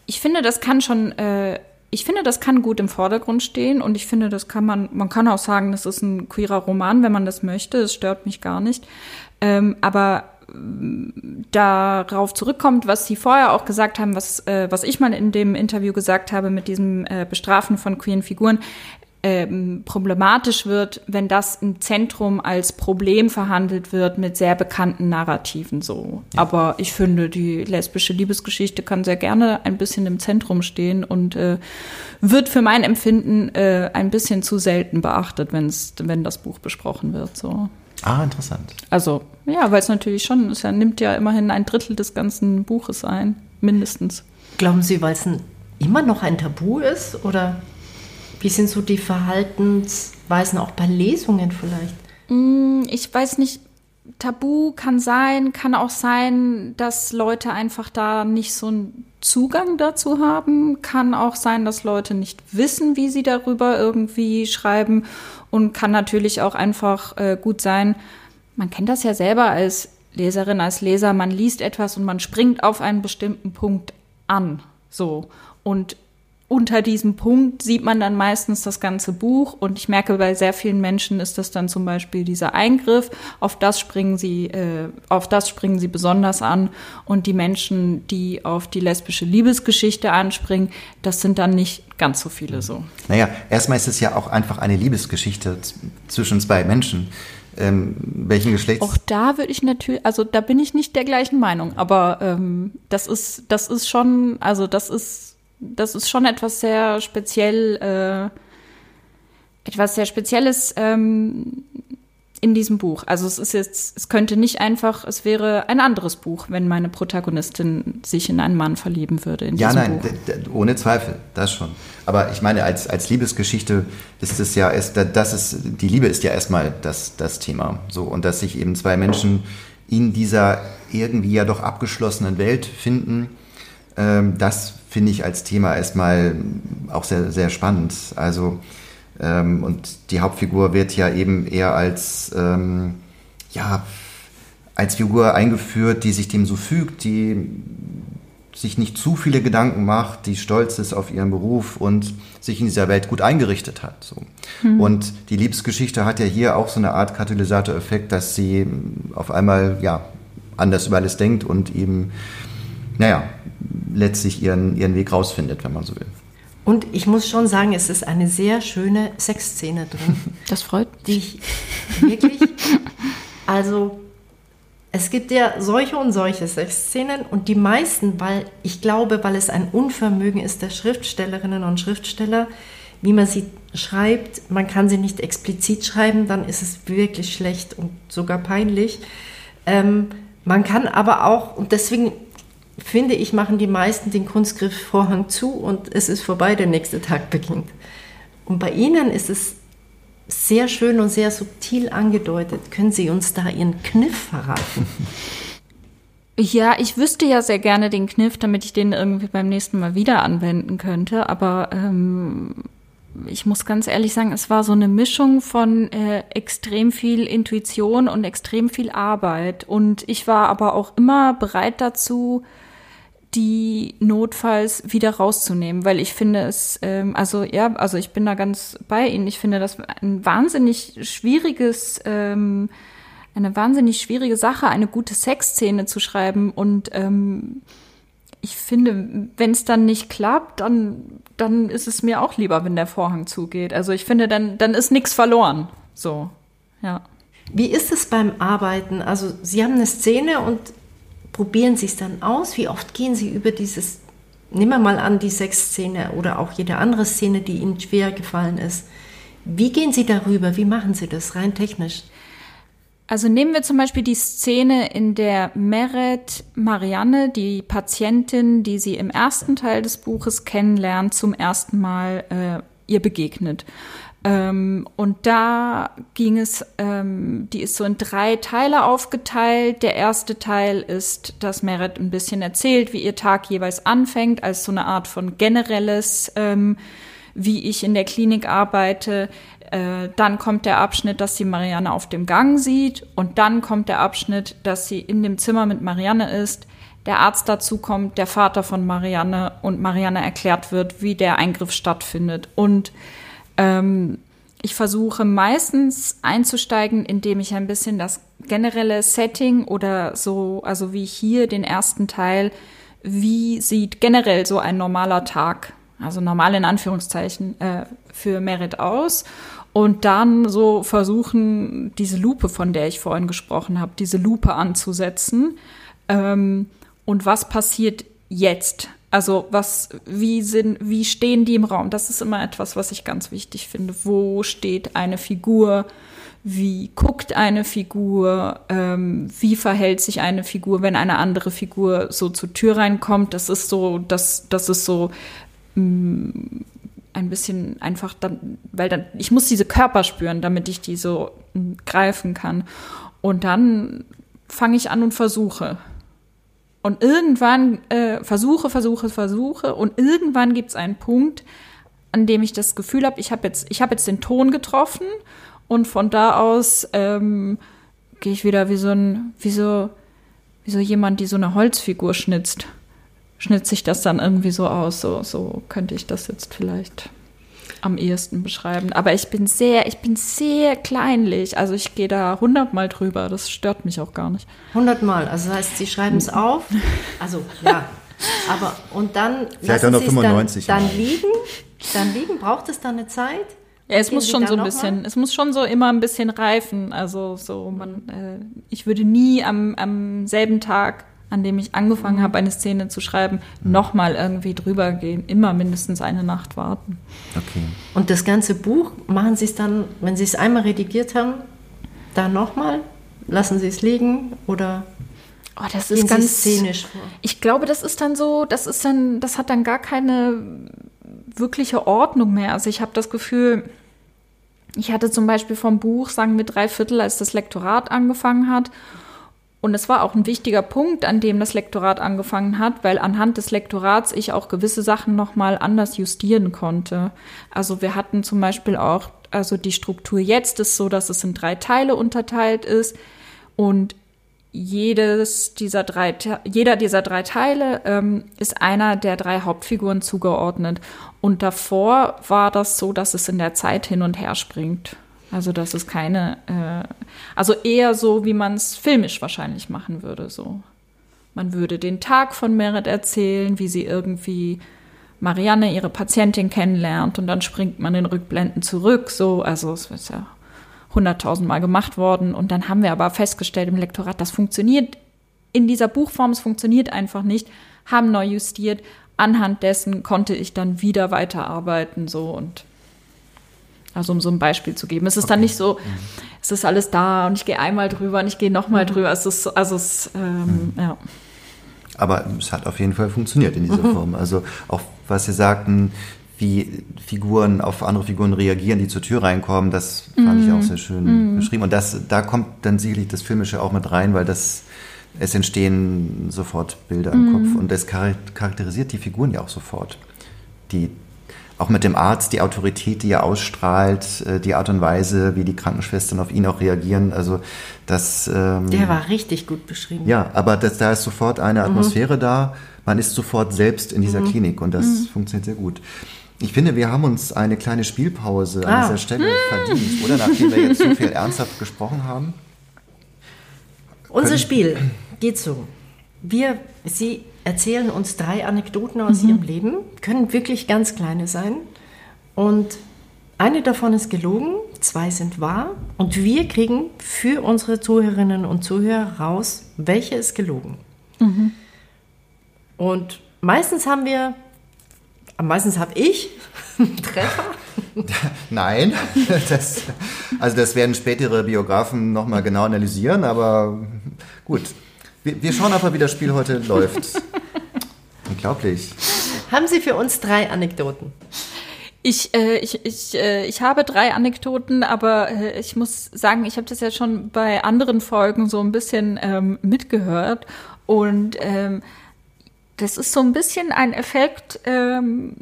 ich finde, das kann schon äh, ich finde, das kann gut im Vordergrund stehen und ich finde, das kann man, man kann auch sagen, das ist ein queerer Roman, wenn man das möchte. Es stört mich gar nicht. Ähm, aber darauf zurückkommt, was Sie vorher auch gesagt haben, was, äh, was ich mal in dem Interview gesagt habe mit diesem äh, Bestrafen von queeren Figuren, ähm, problematisch wird, wenn das im Zentrum als Problem verhandelt wird mit sehr bekannten Narrativen so. Ja. Aber ich finde, die lesbische Liebesgeschichte kann sehr gerne ein bisschen im Zentrum stehen und äh, wird für mein Empfinden äh, ein bisschen zu selten beachtet, wenn's, wenn das Buch besprochen wird. So. Ah, interessant. Also, ja, weil es natürlich schon, es nimmt ja immerhin ein Drittel des ganzen Buches ein, mindestens. Glauben Sie, weil es immer noch ein Tabu ist? Oder wie sind so die Verhaltensweisen auch bei Lesungen vielleicht? Mm, ich weiß nicht, Tabu kann sein, kann auch sein, dass Leute einfach da nicht so einen Zugang dazu haben. Kann auch sein, dass Leute nicht wissen, wie sie darüber irgendwie schreiben. Und kann natürlich auch einfach äh, gut sein, man kennt das ja selber als Leserin, als Leser, man liest etwas und man springt auf einen bestimmten Punkt an. So. Und unter diesem Punkt sieht man dann meistens das ganze Buch und ich merke, bei sehr vielen Menschen ist das dann zum Beispiel dieser Eingriff, auf das springen sie, äh, auf das springen sie besonders an und die Menschen, die auf die lesbische Liebesgeschichte anspringen, das sind dann nicht ganz so viele so. Naja, erstmal ist es ja auch einfach eine Liebesgeschichte zwischen zwei Menschen. Ähm, welchen Geschlechts? Auch da würde ich natürlich, also da bin ich nicht der gleichen Meinung, aber ähm, das ist, das ist schon, also das ist das ist schon etwas sehr speziell, äh, etwas sehr Spezielles ähm, in diesem Buch. Also es ist jetzt, es könnte nicht einfach, es wäre ein anderes Buch, wenn meine Protagonistin sich in einen Mann verlieben würde. ja, nein, ohne Zweifel, das schon. Aber ich meine, als, als Liebesgeschichte ist es ja erst, das ist, die Liebe ist ja erstmal das, das Thema. So, und dass sich eben zwei Menschen in dieser irgendwie ja doch abgeschlossenen Welt finden, ähm, das finde ich als Thema erstmal auch sehr, sehr spannend. Also, ähm, und die Hauptfigur wird ja eben eher als, ähm, ja, als Figur eingeführt, die sich dem so fügt, die sich nicht zu viele Gedanken macht, die stolz ist auf ihren Beruf und sich in dieser Welt gut eingerichtet hat. So. Mhm. Und die Liebesgeschichte hat ja hier auch so eine Art Katalysatoreffekt, dass sie auf einmal ja anders über alles denkt und eben, naja, letztlich ihren, ihren Weg rausfindet, wenn man so will. Und ich muss schon sagen, es ist eine sehr schöne Sexszene drin. Das freut mich. wirklich, also es gibt ja solche und solche Sexszenen und die meisten, weil ich glaube, weil es ein Unvermögen ist der Schriftstellerinnen und Schriftsteller, wie man sie schreibt, man kann sie nicht explizit schreiben, dann ist es wirklich schlecht und sogar peinlich. Ähm, man kann aber auch, und deswegen finde ich, machen die meisten den Kunstgriffvorhang zu und es ist vorbei, der nächste Tag beginnt. Und bei Ihnen ist es sehr schön und sehr subtil angedeutet. Können Sie uns da Ihren Kniff verraten? Ja, ich wüsste ja sehr gerne den Kniff, damit ich den irgendwie beim nächsten Mal wieder anwenden könnte. Aber ähm, ich muss ganz ehrlich sagen, es war so eine Mischung von äh, extrem viel Intuition und extrem viel Arbeit. Und ich war aber auch immer bereit dazu, die notfalls wieder rauszunehmen, weil ich finde es, ähm, also ja, also ich bin da ganz bei Ihnen. Ich finde das ein wahnsinnig schwieriges, ähm, eine wahnsinnig schwierige Sache, eine gute Sexszene zu schreiben und ähm, ich finde, wenn es dann nicht klappt, dann, dann ist es mir auch lieber, wenn der Vorhang zugeht. Also ich finde, dann, dann ist nichts verloren. So, ja. Wie ist es beim Arbeiten? Also Sie haben eine Szene und probieren Sie es dann aus? Wie oft gehen Sie über dieses, nehmen wir mal an, die Sexszene oder auch jede andere Szene, die Ihnen schwer gefallen ist. Wie gehen Sie darüber? Wie machen Sie das rein technisch? Also nehmen wir zum Beispiel die Szene, in der Meret Marianne, die Patientin, die sie im ersten Teil des Buches kennenlernt, zum ersten Mal äh, ihr begegnet. Ähm, und da ging es, ähm, die ist so in drei Teile aufgeteilt. Der erste Teil ist, dass Meret ein bisschen erzählt, wie ihr Tag jeweils anfängt, als so eine Art von generelles, ähm, wie ich in der Klinik arbeite. Äh, dann kommt der Abschnitt, dass sie Marianne auf dem Gang sieht. Und dann kommt der Abschnitt, dass sie in dem Zimmer mit Marianne ist der Arzt dazu kommt, der Vater von Marianne und Marianne erklärt wird, wie der Eingriff stattfindet. Und ähm, ich versuche meistens einzusteigen, indem ich ein bisschen das generelle Setting oder so, also wie hier den ersten Teil, wie sieht generell so ein normaler Tag, also normal in Anführungszeichen, äh, für Merit aus und dann so versuchen, diese Lupe, von der ich vorhin gesprochen habe, diese Lupe anzusetzen. Ähm, und was passiert jetzt? Also was, wie sind, wie stehen die im Raum? Das ist immer etwas, was ich ganz wichtig finde. Wo steht eine Figur? Wie guckt eine Figur? Ähm, wie verhält sich eine Figur, wenn eine andere Figur so zur Tür reinkommt? Das ist so, das, das ist so mh, mm, ein bisschen einfach, dann, weil dann, ich muss diese Körper spüren, damit ich die so mh, mm, greifen kann. Und dann fange ich an und versuche. Und irgendwann äh, versuche, versuche, versuche und irgendwann gibt es einen Punkt, an dem ich das Gefühl habe, ich habe jetzt, ich habe jetzt den Ton getroffen und von da aus ähm, gehe ich wieder wie so ein, wie so, wie so jemand, die so eine Holzfigur schnitzt. Schnitzt sich das dann irgendwie so aus. So, so könnte ich das jetzt vielleicht am ehesten beschreiben. Aber ich bin sehr, ich bin sehr kleinlich. Also ich gehe da hundertmal drüber. Das stört mich auch gar nicht. Hundertmal. Also das heißt, Sie schreiben es auf. Also ja. Aber und dann Vielleicht lassen Sie es dann, dann liegen. Dann liegen. Braucht es dann eine Zeit? Ja, es muss schon so ein bisschen, mal? es muss schon so immer ein bisschen reifen. Also so, man, äh, ich würde nie am, am selben Tag an dem ich angefangen habe, eine Szene zu schreiben, mhm. nochmal irgendwie drüber gehen. Immer mindestens eine Nacht warten. Okay. Und das ganze Buch, machen Sie es dann, wenn Sie es einmal redigiert haben, dann nochmal? Lassen Sie es liegen oder Oh, das ist ganz szenisch vor. Ich glaube, das ist dann so, das ist dann, das hat dann gar keine wirkliche Ordnung mehr. Also ich habe das Gefühl, ich hatte zum Beispiel vom Buch, sagen wir drei Viertel, als das Lektorat angefangen hat. Und es war auch ein wichtiger Punkt, an dem das Lektorat angefangen hat, weil anhand des Lektorats ich auch gewisse Sachen nochmal anders justieren konnte. Also wir hatten zum Beispiel auch, also die Struktur jetzt ist so, dass es in drei Teile unterteilt ist und jedes dieser drei, jeder dieser drei Teile ähm, ist einer der drei Hauptfiguren zugeordnet. Und davor war das so, dass es in der Zeit hin und her springt. Also das ist keine, äh, also eher so, wie man es filmisch wahrscheinlich machen würde. So, man würde den Tag von Merit erzählen, wie sie irgendwie Marianne, ihre Patientin, kennenlernt und dann springt man in Rückblenden zurück. So, also es ist ja hunderttausend Mal gemacht worden und dann haben wir aber festgestellt im Lektorat, das funktioniert in dieser Buchform, es funktioniert einfach nicht, haben neu justiert. Anhand dessen konnte ich dann wieder weiterarbeiten so und also um so ein Beispiel zu geben. Es ist okay. dann nicht so, es ist alles da und ich gehe einmal drüber und ich gehe nochmal mhm. drüber. Es ist, also es, ähm, mhm. ja. Aber es hat auf jeden Fall funktioniert in dieser mhm. Form. Also auch was Sie sagten, wie Figuren auf andere Figuren reagieren, die zur Tür reinkommen, das fand ich mhm. auch sehr schön mhm. beschrieben. Und das, da kommt dann sicherlich das Filmische auch mit rein, weil das es entstehen sofort Bilder im Kopf und das charakterisiert die Figuren ja auch sofort. Die auch mit dem Arzt, die Autorität, die er ausstrahlt, äh, die Art und Weise, wie die Krankenschwestern auf ihn auch reagieren. Also das. Ähm, Der war richtig gut beschrieben. Ja, aber das, da ist sofort eine mhm. Atmosphäre mhm. da. Man ist sofort selbst in dieser mhm. Klinik und das mhm. funktioniert sehr gut. Ich finde, wir haben uns eine kleine Spielpause ah. an dieser Stelle verdient, oder? Nachdem wir jetzt so viel ernsthaft gesprochen haben. Unser Spiel geht so. Wir, Sie erzählen uns drei Anekdoten aus mhm. ihrem Leben, können wirklich ganz kleine sein. Und eine davon ist gelogen, zwei sind wahr. Und wir kriegen für unsere Zuhörerinnen und Zuhörer raus, welche ist gelogen. Mhm. Und meistens haben wir, meistens habe ich einen Treffer. Nein, das, also das werden spätere Biografen nochmal genau analysieren, aber gut, wir, wir schauen einfach, wie das Spiel heute läuft. Unglaublich. Haben Sie für uns drei Anekdoten? Ich, äh, ich, ich, äh, ich habe drei Anekdoten, aber äh, ich muss sagen, ich habe das ja schon bei anderen Folgen so ein bisschen ähm, mitgehört. Und ähm, das ist so ein bisschen ein Effekt. Ähm,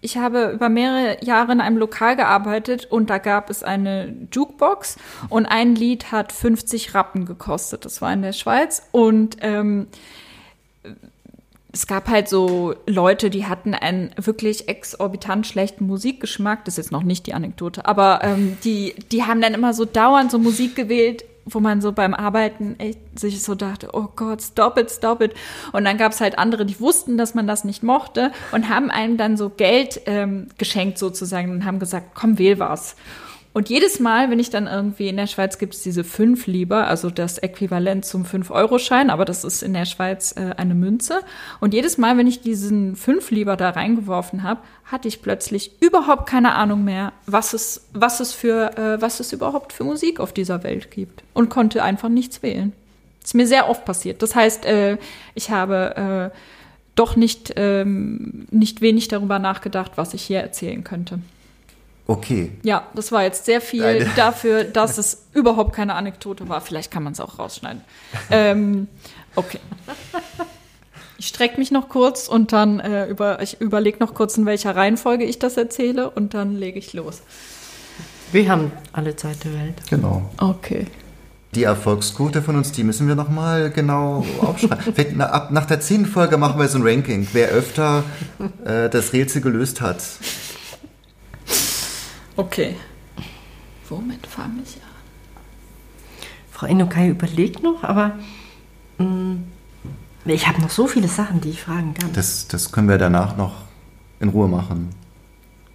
ich habe über mehrere Jahre in einem Lokal gearbeitet und da gab es eine Jukebox und ein Lied hat 50 Rappen gekostet. Das war in der Schweiz und ähm, es gab halt so Leute, die hatten einen wirklich exorbitant schlechten Musikgeschmack. Das ist jetzt noch nicht die Anekdote, aber ähm, die, die haben dann immer so dauernd so Musik gewählt, wo man so beim Arbeiten echt sich so dachte, oh Gott, stop it, stop it. Und dann gab es halt andere, die wussten, dass man das nicht mochte und haben einem dann so Geld ähm, geschenkt sozusagen und haben gesagt, komm, wähl was. Und jedes Mal, wenn ich dann irgendwie in der Schweiz gibt es diese fünf Lieber, also das Äquivalent zum 5-Euro-Schein, aber das ist in der Schweiz äh, eine Münze. Und jedes Mal, wenn ich diesen fünf Lieber da reingeworfen habe, hatte ich plötzlich überhaupt keine Ahnung mehr, was es, was es für, äh, was es überhaupt für Musik auf dieser Welt gibt. Und konnte einfach nichts wählen. Das ist mir sehr oft passiert. Das heißt, äh, ich habe äh, doch nicht, ähm, nicht wenig darüber nachgedacht, was ich hier erzählen könnte. Okay. Ja, das war jetzt sehr viel Eine- dafür, dass es überhaupt keine Anekdote war. Vielleicht kann man es auch rausschneiden. ähm, okay. Ich strecke mich noch kurz und dann äh, über, ich überlege noch kurz, in welcher Reihenfolge ich das erzähle und dann lege ich los. Wir haben alle Zeit der Welt. Genau. Okay. Die Erfolgsquote von uns, die müssen wir nochmal genau aufschreiben. Ab, nach der zehnten Folge machen wir so ein Ranking, wer öfter äh, das Rätsel gelöst hat. Okay. Womit fange ich an? Frau Inokai überlegt noch, aber mh, ich habe noch so viele Sachen, die ich fragen kann. Das, das können wir danach noch in Ruhe machen.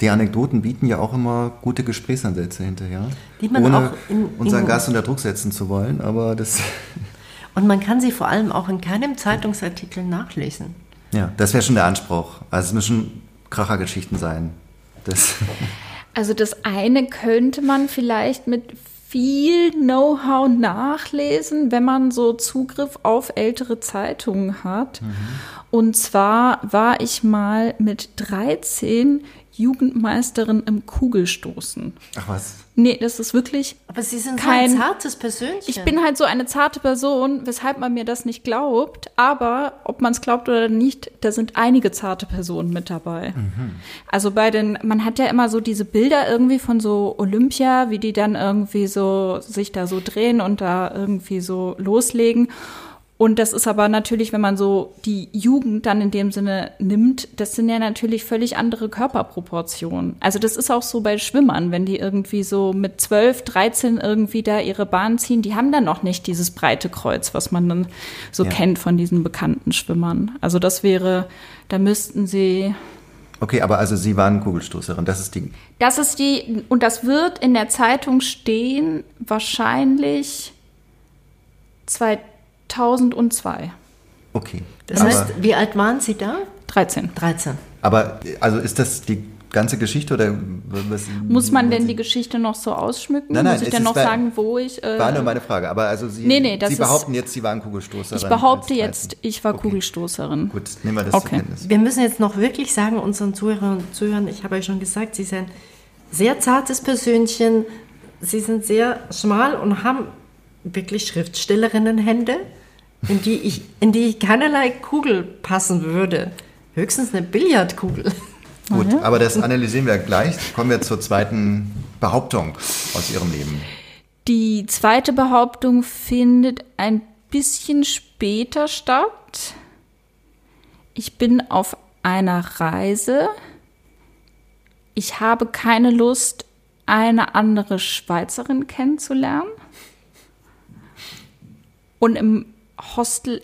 Die Anekdoten bieten ja auch immer gute Gesprächsansätze hinterher. Die man ohne auch in- unseren in- Gast unter Druck setzen zu wollen, aber das, Und man kann sie vor allem auch in keinem Zeitungsartikel nachlesen. ja, das wäre schon der Anspruch. Also es müssen Krachergeschichten sein. Das, Also das eine könnte man vielleicht mit viel Know-how nachlesen, wenn man so Zugriff auf ältere Zeitungen hat. Und zwar war ich mal mit 13 Jugendmeisterin im Kugelstoßen. ach was. Nee, das ist wirklich Aber Sie sind Kein- so ein zartes Persönchen. ich bin halt so eine zarte Person, weshalb man mir das nicht glaubt. Aber ob man es glaubt oder nicht, da sind einige zarte Personen mit dabei. Also bei den, man hat ja immer so diese Bilder irgendwie von so Olympia, wie die dann irgendwie so sich da so drehen und da irgendwie so loslegen. Und das ist aber natürlich, wenn man so die Jugend dann in dem Sinne nimmt, das sind ja natürlich völlig andere Körperproportionen. Also das ist auch so bei Schwimmern, wenn die irgendwie so mit 12, 13 irgendwie da ihre Bahn ziehen, die haben dann noch nicht dieses breite Kreuz, was man dann so Ja. kennt von diesen bekannten Schwimmern. Also das wäre, da müssten sie, Okay, aber also Sie waren Kugelstoßerin, das ist die. das ist die, und das wird in der Zeitung stehen, wahrscheinlich 2002. Okay. das aber, heißt, wie alt waren Sie da? 13. 13. aber also ist das die ganze Geschichte oder was? Muss man denn die Geschichte noch so ausschmücken? Nein, nein, Muss ich denn ist noch bei- sagen, wo ich. Äh, War nur meine Frage, aber also Sie, Nee, nee, Sie ist- behaupten jetzt, Sie waren Kugelstoßerin. ich behaupte jetzt, 13. ich war Okay. Kugelstoßerin. Gut, nehmen wir das zur Okay. Kenntnis. Wir müssen jetzt noch wirklich sagen, unseren Zuhörern und Zuhörern, ich habe euch schon gesagt, Sie sind ein sehr zartes Persönchen, Sie sind sehr schmal und haben wirklich Schriftstellerinnenhände, in die ich, in die ich keinerlei Kugel passen würde. Höchstens eine Billardkugel. Gut, aber das analysieren wir gleich. Kommen wir zur zweiten Behauptung aus Ihrem Leben. Die zweite Behauptung findet ein bisschen später statt. Ich bin auf einer Reise. Ich habe keine Lust, eine andere Schweizerin kennenzulernen. Und im Hostel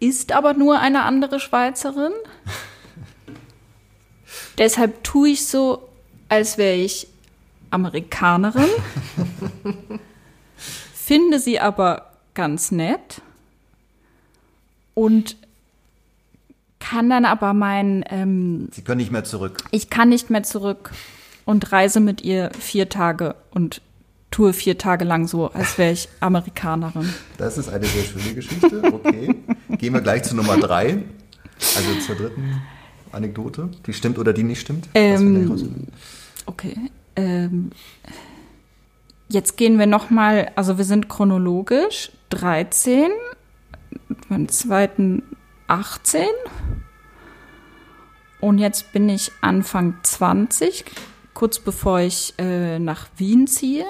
ist aber nur eine andere Schweizerin. Deshalb tue ich so, als wäre ich Amerikanerin finde sie aber ganz nett und kann dann aber mein, ähm, Sie können nicht mehr zurück. ich kann nicht mehr zurück und reise mit ihr vier Tage und tue vier Tage lang so, als wäre ich Amerikanerin. Das ist eine sehr schöne Geschichte. Okay. Gehen wir gleich zu Nummer drei. Also zur dritten Anekdote. Die stimmt oder die nicht stimmt. Ähm. Okay. Ähm, jetzt gehen wir noch mal, also wir sind chronologisch 13, beim zweiten 18 und jetzt bin ich Anfang 20, kurz bevor ich äh, nach Wien ziehe.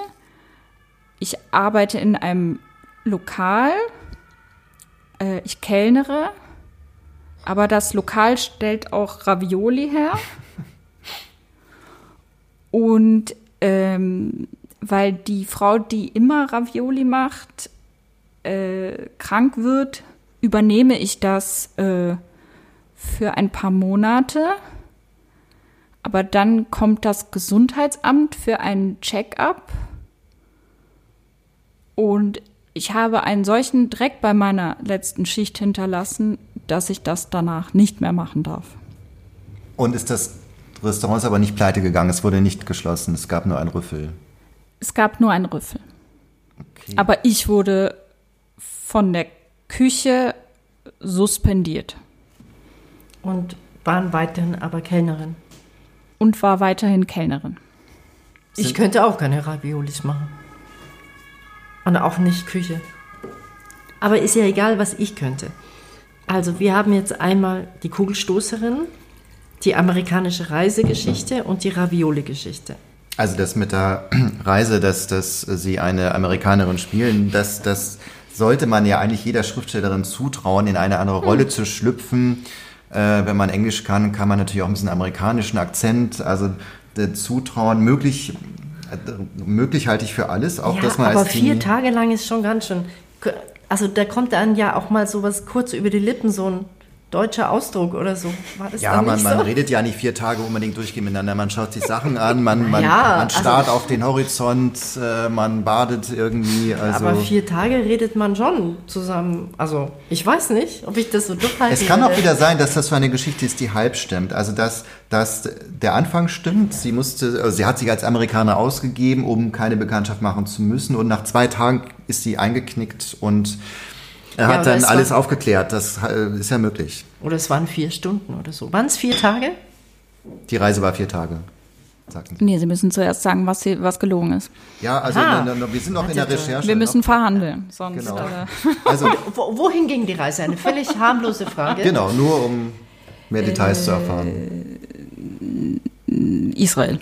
Ich arbeite in einem Lokal, äh, ich kellnere Aber das Lokal stellt auch Ravioli her. Und ähm, weil die Frau, die immer Ravioli macht, äh, krank wird, übernehme ich das äh, für ein paar Monate. Aber dann kommt das Gesundheitsamt für einen Check-up. Und ich habe einen solchen Dreck bei meiner letzten Schicht hinterlassen, dass ich das danach nicht mehr machen darf. Und ist das Restaurant ist aber nicht pleite gegangen, es wurde nicht geschlossen, es gab nur einen Rüffel. Es gab nur einen Rüffel. Okay. Aber ich wurde von der Küche suspendiert Und waren weiterhin aber Kellnerin. und war weiterhin Kellnerin. Ich könnte auch keine Raviolis machen. Und auch nicht Küche. Aber ist ja egal, was ich könnte. Also wir haben jetzt einmal die Kugelstoßerin, die amerikanische Reisegeschichte und die Ravioli-Geschichte. Also das mit der Reise, dass, dass sie eine Amerikanerin spielen, das, das sollte man ja eigentlich jeder Schriftstellerin zutrauen, in eine andere Rolle zu schlüpfen. Äh, wenn man Englisch kann, kann man natürlich auch ein bisschen amerikanischen Akzent, also zutrauen. Möglich, möglich halte ich für alles, auch ja, dass man aber vier Tage lang ist schon ganz schön. Also da kommt dann ja auch mal sowas kurz über die Lippen, so ein deutscher Ausdruck oder so. War das Ja, man, man so? redet ja nicht vier Tage unbedingt durchgehend miteinander. Man schaut sich Sachen an, man, man, Ja, man starrt also- auf den Horizont, äh, man badet irgendwie. Also aber vier Tage redet man schon zusammen. Also ich weiß nicht, ob ich das so durchhalten es kann auch wieder sein, dass das so eine Geschichte ist, die halb stimmt. Also dass, dass der Anfang stimmt. Sie musste, also sie hat sich als Amerikaner ausgegeben, um keine Bekanntschaft machen zu müssen. Und nach zwei Tagen ist sie eingeknickt und er Ja, hat dann es war- alles aufgeklärt. Das äh, ist ja möglich. Oder es waren vier Stunden oder so. Waren es vier Tage? Die Reise war vier Tage. Sagten sie. Nee, Sie müssen zuerst sagen, was, sie, was gelogen ist. Ja, also Aha. na, na, wir sind noch in der Recherche. Wir müssen noch. verhandeln, sonst Genau. äh, Also Wo, wohin ging die Reise? Eine völlig harmlose Frage. Genau, nur um mehr Details Äh, zu erfahren. Israel.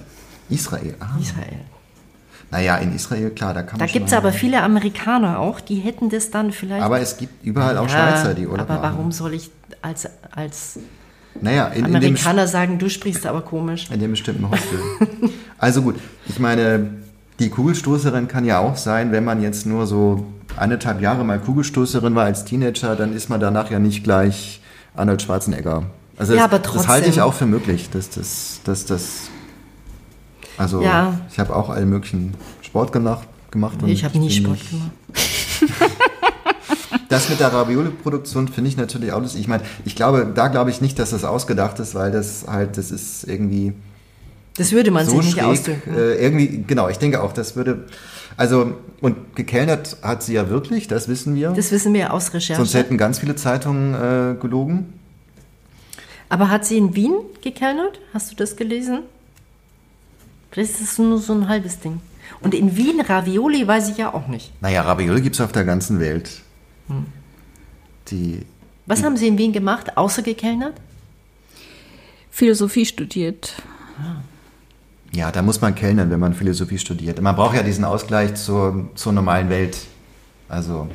Israel. Ah. Israel. Naja, in Israel, klar, da kann Da man gibt es aber viele Amerikaner auch, die hätten das dann vielleicht. Aber es gibt überall auch Ja, Schweizer, die Urlaub Aber machen. warum soll ich als, als Naja, in, in, dem, Amerikaner sagen, du sprichst aber komisch? in dem bestimmten Hostel. also gut, ich meine, die Kugelstoßerin kann ja auch sein, wenn man jetzt nur so anderthalb Jahre mal Kugelstoßerin war als Teenager, dann ist man danach ja nicht gleich Arnold Schwarzenegger. Also Ja, das, aber das halte ich trotzdem. auch für möglich, dass das, dass das also Ja. ich habe auch alle möglichen Sport gemacht, gemacht und ich habe nie Sport nicht- gemacht. Das mit der Ravioli-Produktion finde ich natürlich auch lustig. Ich meine, ich glaube, da glaube ich nicht, dass das ausgedacht ist, weil das halt, das ist irgendwie Das würde man so sich nicht schräg. ausdenken. Äh, irgendwie, genau, ich denke auch, das würde, also, und gekellnert hat sie ja wirklich, das wissen wir. Das wissen wir aus Recherche. Sonst hätten ganz viele Zeitungen äh, gelogen. Aber hat sie in Wien gekellnert? Hast du das gelesen? Vielleicht ist es nur so ein halbes Ding. Und in Wien Ravioli weiß ich ja auch nicht. Naja, Ravioli gibt es auf der ganzen Welt. Hm. Die, Was haben sie in Wien gemacht, außer gekellnert? Philosophie studiert. ja, da muss man kellnern, wenn man Philosophie studiert. Man braucht ja diesen Ausgleich zur, zur normalen Welt. Also,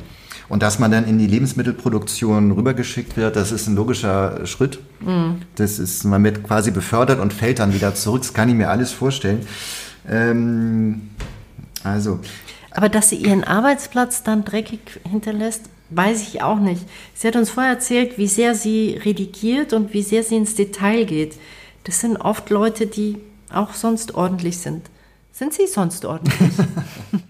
und dass man dann in die Lebensmittelproduktion rübergeschickt wird, das ist ein logischer Schritt. Das ist, man wird quasi befördert und fällt dann wieder zurück. Das kann ich mir alles vorstellen. Ähm, also, Aber dass sie ihren Arbeitsplatz dann dreckig hinterlässt, weiß ich auch nicht. Sie hat uns vorher erzählt, wie sehr sie redigiert und wie sehr sie ins Detail geht. Das sind oft Leute, die auch sonst ordentlich sind. Sind Sie sonst ordentlich?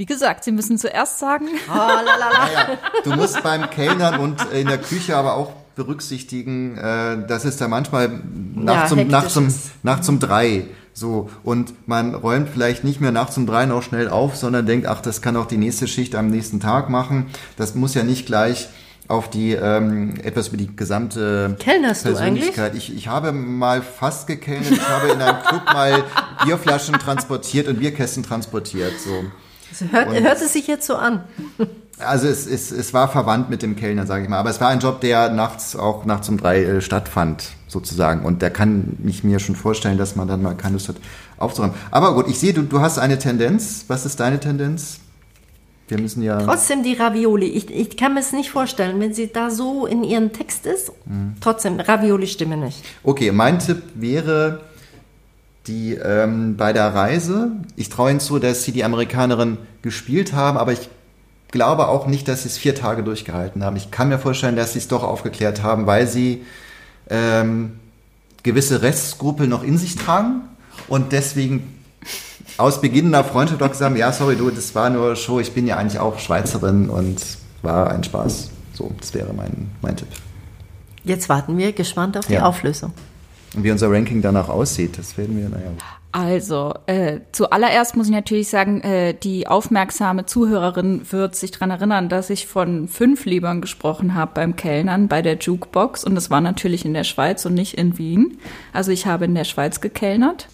Wie gesagt, Sie müssen zuerst sagen, naja, du musst beim Kellnern und in der Küche aber auch berücksichtigen, äh, dass es da manchmal nachts, Ja, um, nachts, um, hektisch ist. nachts um drei so und man räumt vielleicht nicht mehr nachts um drei noch schnell auf, sondern denkt, ach, das kann auch die nächste Schicht am nächsten Tag machen. Das muss ja nicht gleich auf die ähm, etwas über die gesamte Kellnerst du Persönlichkeit. Ich, ich habe mal fast gekellnert. Ich habe in einem Club mal Bierflaschen transportiert und Bierkästen transportiert. So. Das hört, hört es sich jetzt so an. Also es, es, es war verwandt mit dem Kellner, sage ich mal. Aber es war ein Job, der nachts auch nachts um drei äh, stattfand, sozusagen. Und da kann ich mir schon vorstellen, dass man dann mal keine Lust hat aufzuräumen. Aber gut, ich sehe, du, du hast eine Tendenz. Was ist deine Tendenz? Wir müssen ja. Trotzdem die Ravioli. Ich, ich kann mir es nicht vorstellen, wenn sie da so in ihrem Text ist. Mhm. Trotzdem, Ravioli stimme nicht. Okay, mein Tipp wäre die ähm, bei der Reise. Ich traue Ihnen zu, dass Sie die Amerikanerin gespielt haben, aber ich glaube auch nicht, dass Sie es vier Tage durchgehalten haben. Ich kann mir vorstellen, dass Sie es doch aufgeklärt haben, weil Sie ähm, gewisse Restskrupel noch in sich tragen und deswegen aus beginnender Freundschaft auch gesagt haben, ja, sorry, du, das war nur Show, ich bin ja eigentlich auch Schweizerin und war ein Spaß. So, das wäre mein, mein Tipp. Jetzt warten wir gespannt auf die Ja. Auflösung. Und wie unser Ranking danach aussieht, das werden wir, naja. Also, äh, zuallererst muss ich natürlich sagen, äh, die aufmerksame Zuhörerin wird sich dran erinnern, dass ich von fünf Liebern gesprochen habe beim Kellnern bei der Jukebox und das war natürlich in der Schweiz und nicht in Wien. Also ich habe in der Schweiz gekellnert.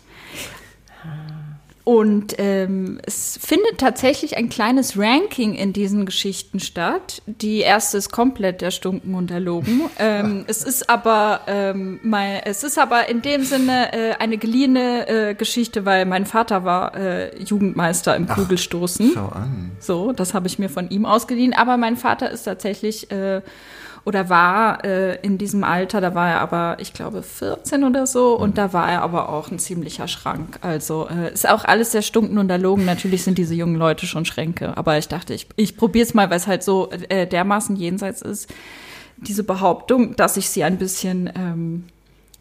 Und ähm, es findet tatsächlich ein kleines Ranking in diesen Geschichten statt. Die erste ist komplett erstunken und erlogen. ähm, es ist aber ähm, mein, es ist aber in dem Sinne äh, eine geliehene äh, Geschichte, weil mein Vater war äh, Jugendmeister im Kugelstoßen. Schau an. So, das habe ich mir von ihm ausgeliehen. Aber mein Vater ist tatsächlich äh, oder war äh, in diesem Alter, da war er aber, ich glaube, 14 oder so. Und da war er aber auch ein ziemlicher Schrank. Also äh, ist auch alles sehr stunken und erlogen. Natürlich sind diese jungen Leute schon Schränke. Aber ich dachte, ich, ich probiere es mal, weil es halt so äh, dermaßen jenseits ist. Diese Behauptung, dass ich sie ein bisschen ähm,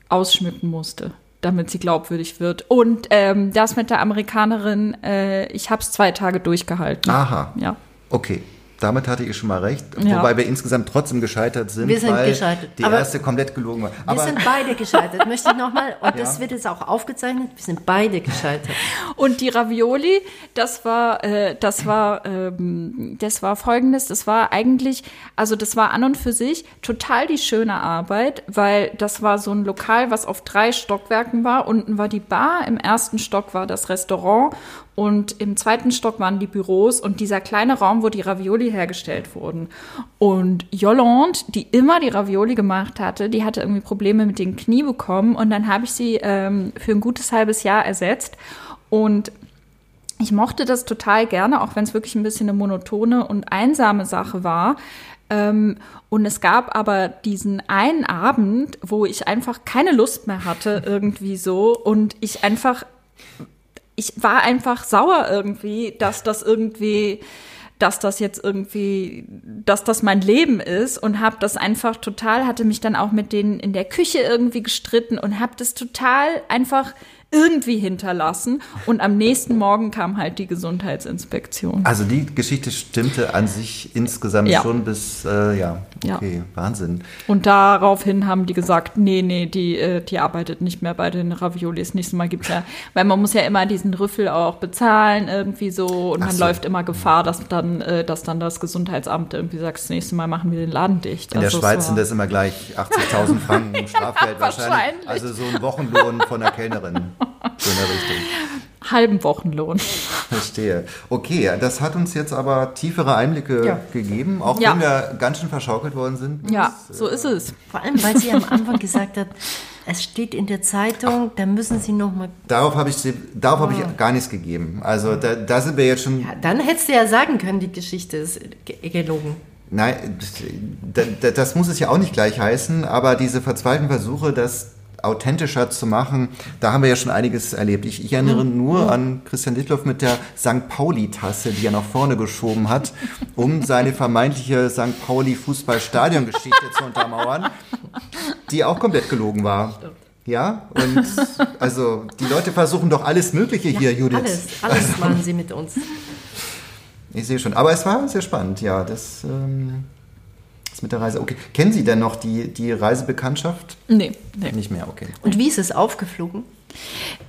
ausschmücken musste damit sie glaubwürdig wird. Und ähm, das mit der Amerikanerin, äh, ich habe es zwei Tage durchgehalten. Aha. Ja. Okay, damit hatte ich schon mal recht. Ja. Wobei wir insgesamt trotzdem gescheitert sind, Wir sind weil gescheitert. die Aber- erste komplett gelogen war. Wir Aber sind beide gescheitert, möchte ich nochmal. Und das Ja. wird jetzt auch aufgezeichnet. Wir sind beide gescheitert. Und die Ravioli, das war, äh, das war, ähm, das war folgendes. Das war eigentlich, also das war an und für sich total die schöne Arbeit, weil das war so ein Lokal, was auf drei Stockwerken war. Unten war die Bar, im ersten Stock war das Restaurant und im zweiten Stock waren die Büros und dieser kleine Raum, wo die Ravioli hergestellt wurden. Und Yolande, die immer die Ravioli gemacht hatte, die hatte irgendwie Probleme mit den Knie bekommen und dann habe ich sie ähm, für ein gutes halbes Jahr ersetzt und ich mochte das total gerne, auch wenn es wirklich ein bisschen eine monotone und einsame Sache war. Ähm, und es gab aber diesen einen Abend, wo ich einfach keine Lust mehr hatte, irgendwie so. Und ich einfach, ich war einfach sauer irgendwie, dass das irgendwie, dass das jetzt irgendwie, dass das mein Leben ist und habe das einfach total, hatte mich dann auch mit denen in der Küche irgendwie gestritten und habe das total einfach irgendwie hinterlassen. Und am nächsten Morgen kam halt die Gesundheitsinspektion. also die Geschichte stimmte an sich insgesamt Ja. schon bis, äh, ja, Ja. okay, Wahnsinn. Und daraufhin haben die gesagt, nee, nee, die, äh, die arbeitet nicht mehr bei den Raviolis. Nächstes Mal gibt's ja, weil man muss ja immer diesen Rüffel auch bezahlen irgendwie so und Ach man so. läuft immer Gefahr, dass dann, äh, dass dann das Gesundheitsamt irgendwie sagt, das nächste Mal machen wir den Laden dicht. In der Also es Schweiz sind das immer gleich 80.000 Franken Strafgeld wahrscheinlich. wahrscheinlich. Also so ein Wochenlohn von der Kellnerin. So in der Richtung. Halben Wochenlohn. Verstehe. Okay, das hat uns jetzt aber tiefere Einblicke Ja. gegeben, auch Ja. wenn wir ganz schön verschaukelt worden sind. Ja, so ist es. Vor allem, weil sie am Anfang gesagt hat, es steht in der Zeitung, da müssen Sie nochmal. Darauf habe ich, sie- darauf habe ich gar nichts gegeben. Also da, da sind wir jetzt schon. Ja, dann hättest du ja sagen können, die Geschichte ist ge- gelogen. Nein, da, da, das muss es ja auch nicht gleich heißen, aber diese verzweifelten Versuche, das authentischer zu machen, da haben wir ja schon einiges erlebt. Ich, ich erinnere nur an Christian Dittloff mit der St. Pauli-Tasse, die er nach vorne geschoben hat, um seine vermeintliche St. Pauli-Fußball-Stadion-Geschichte zu untermauern, die auch komplett gelogen war. Ja, und also die Leute versuchen doch alles Mögliche hier, Judith. Alles, alles machen sie mit uns. Ich sehe schon. Aber es war sehr spannend, ja. Das, ähm, das mit der Reise. Okay. Kennen Sie denn noch die, die Reisebekanntschaft? Nee, nee. Nicht mehr, okay. Und wie ist es aufgeflogen?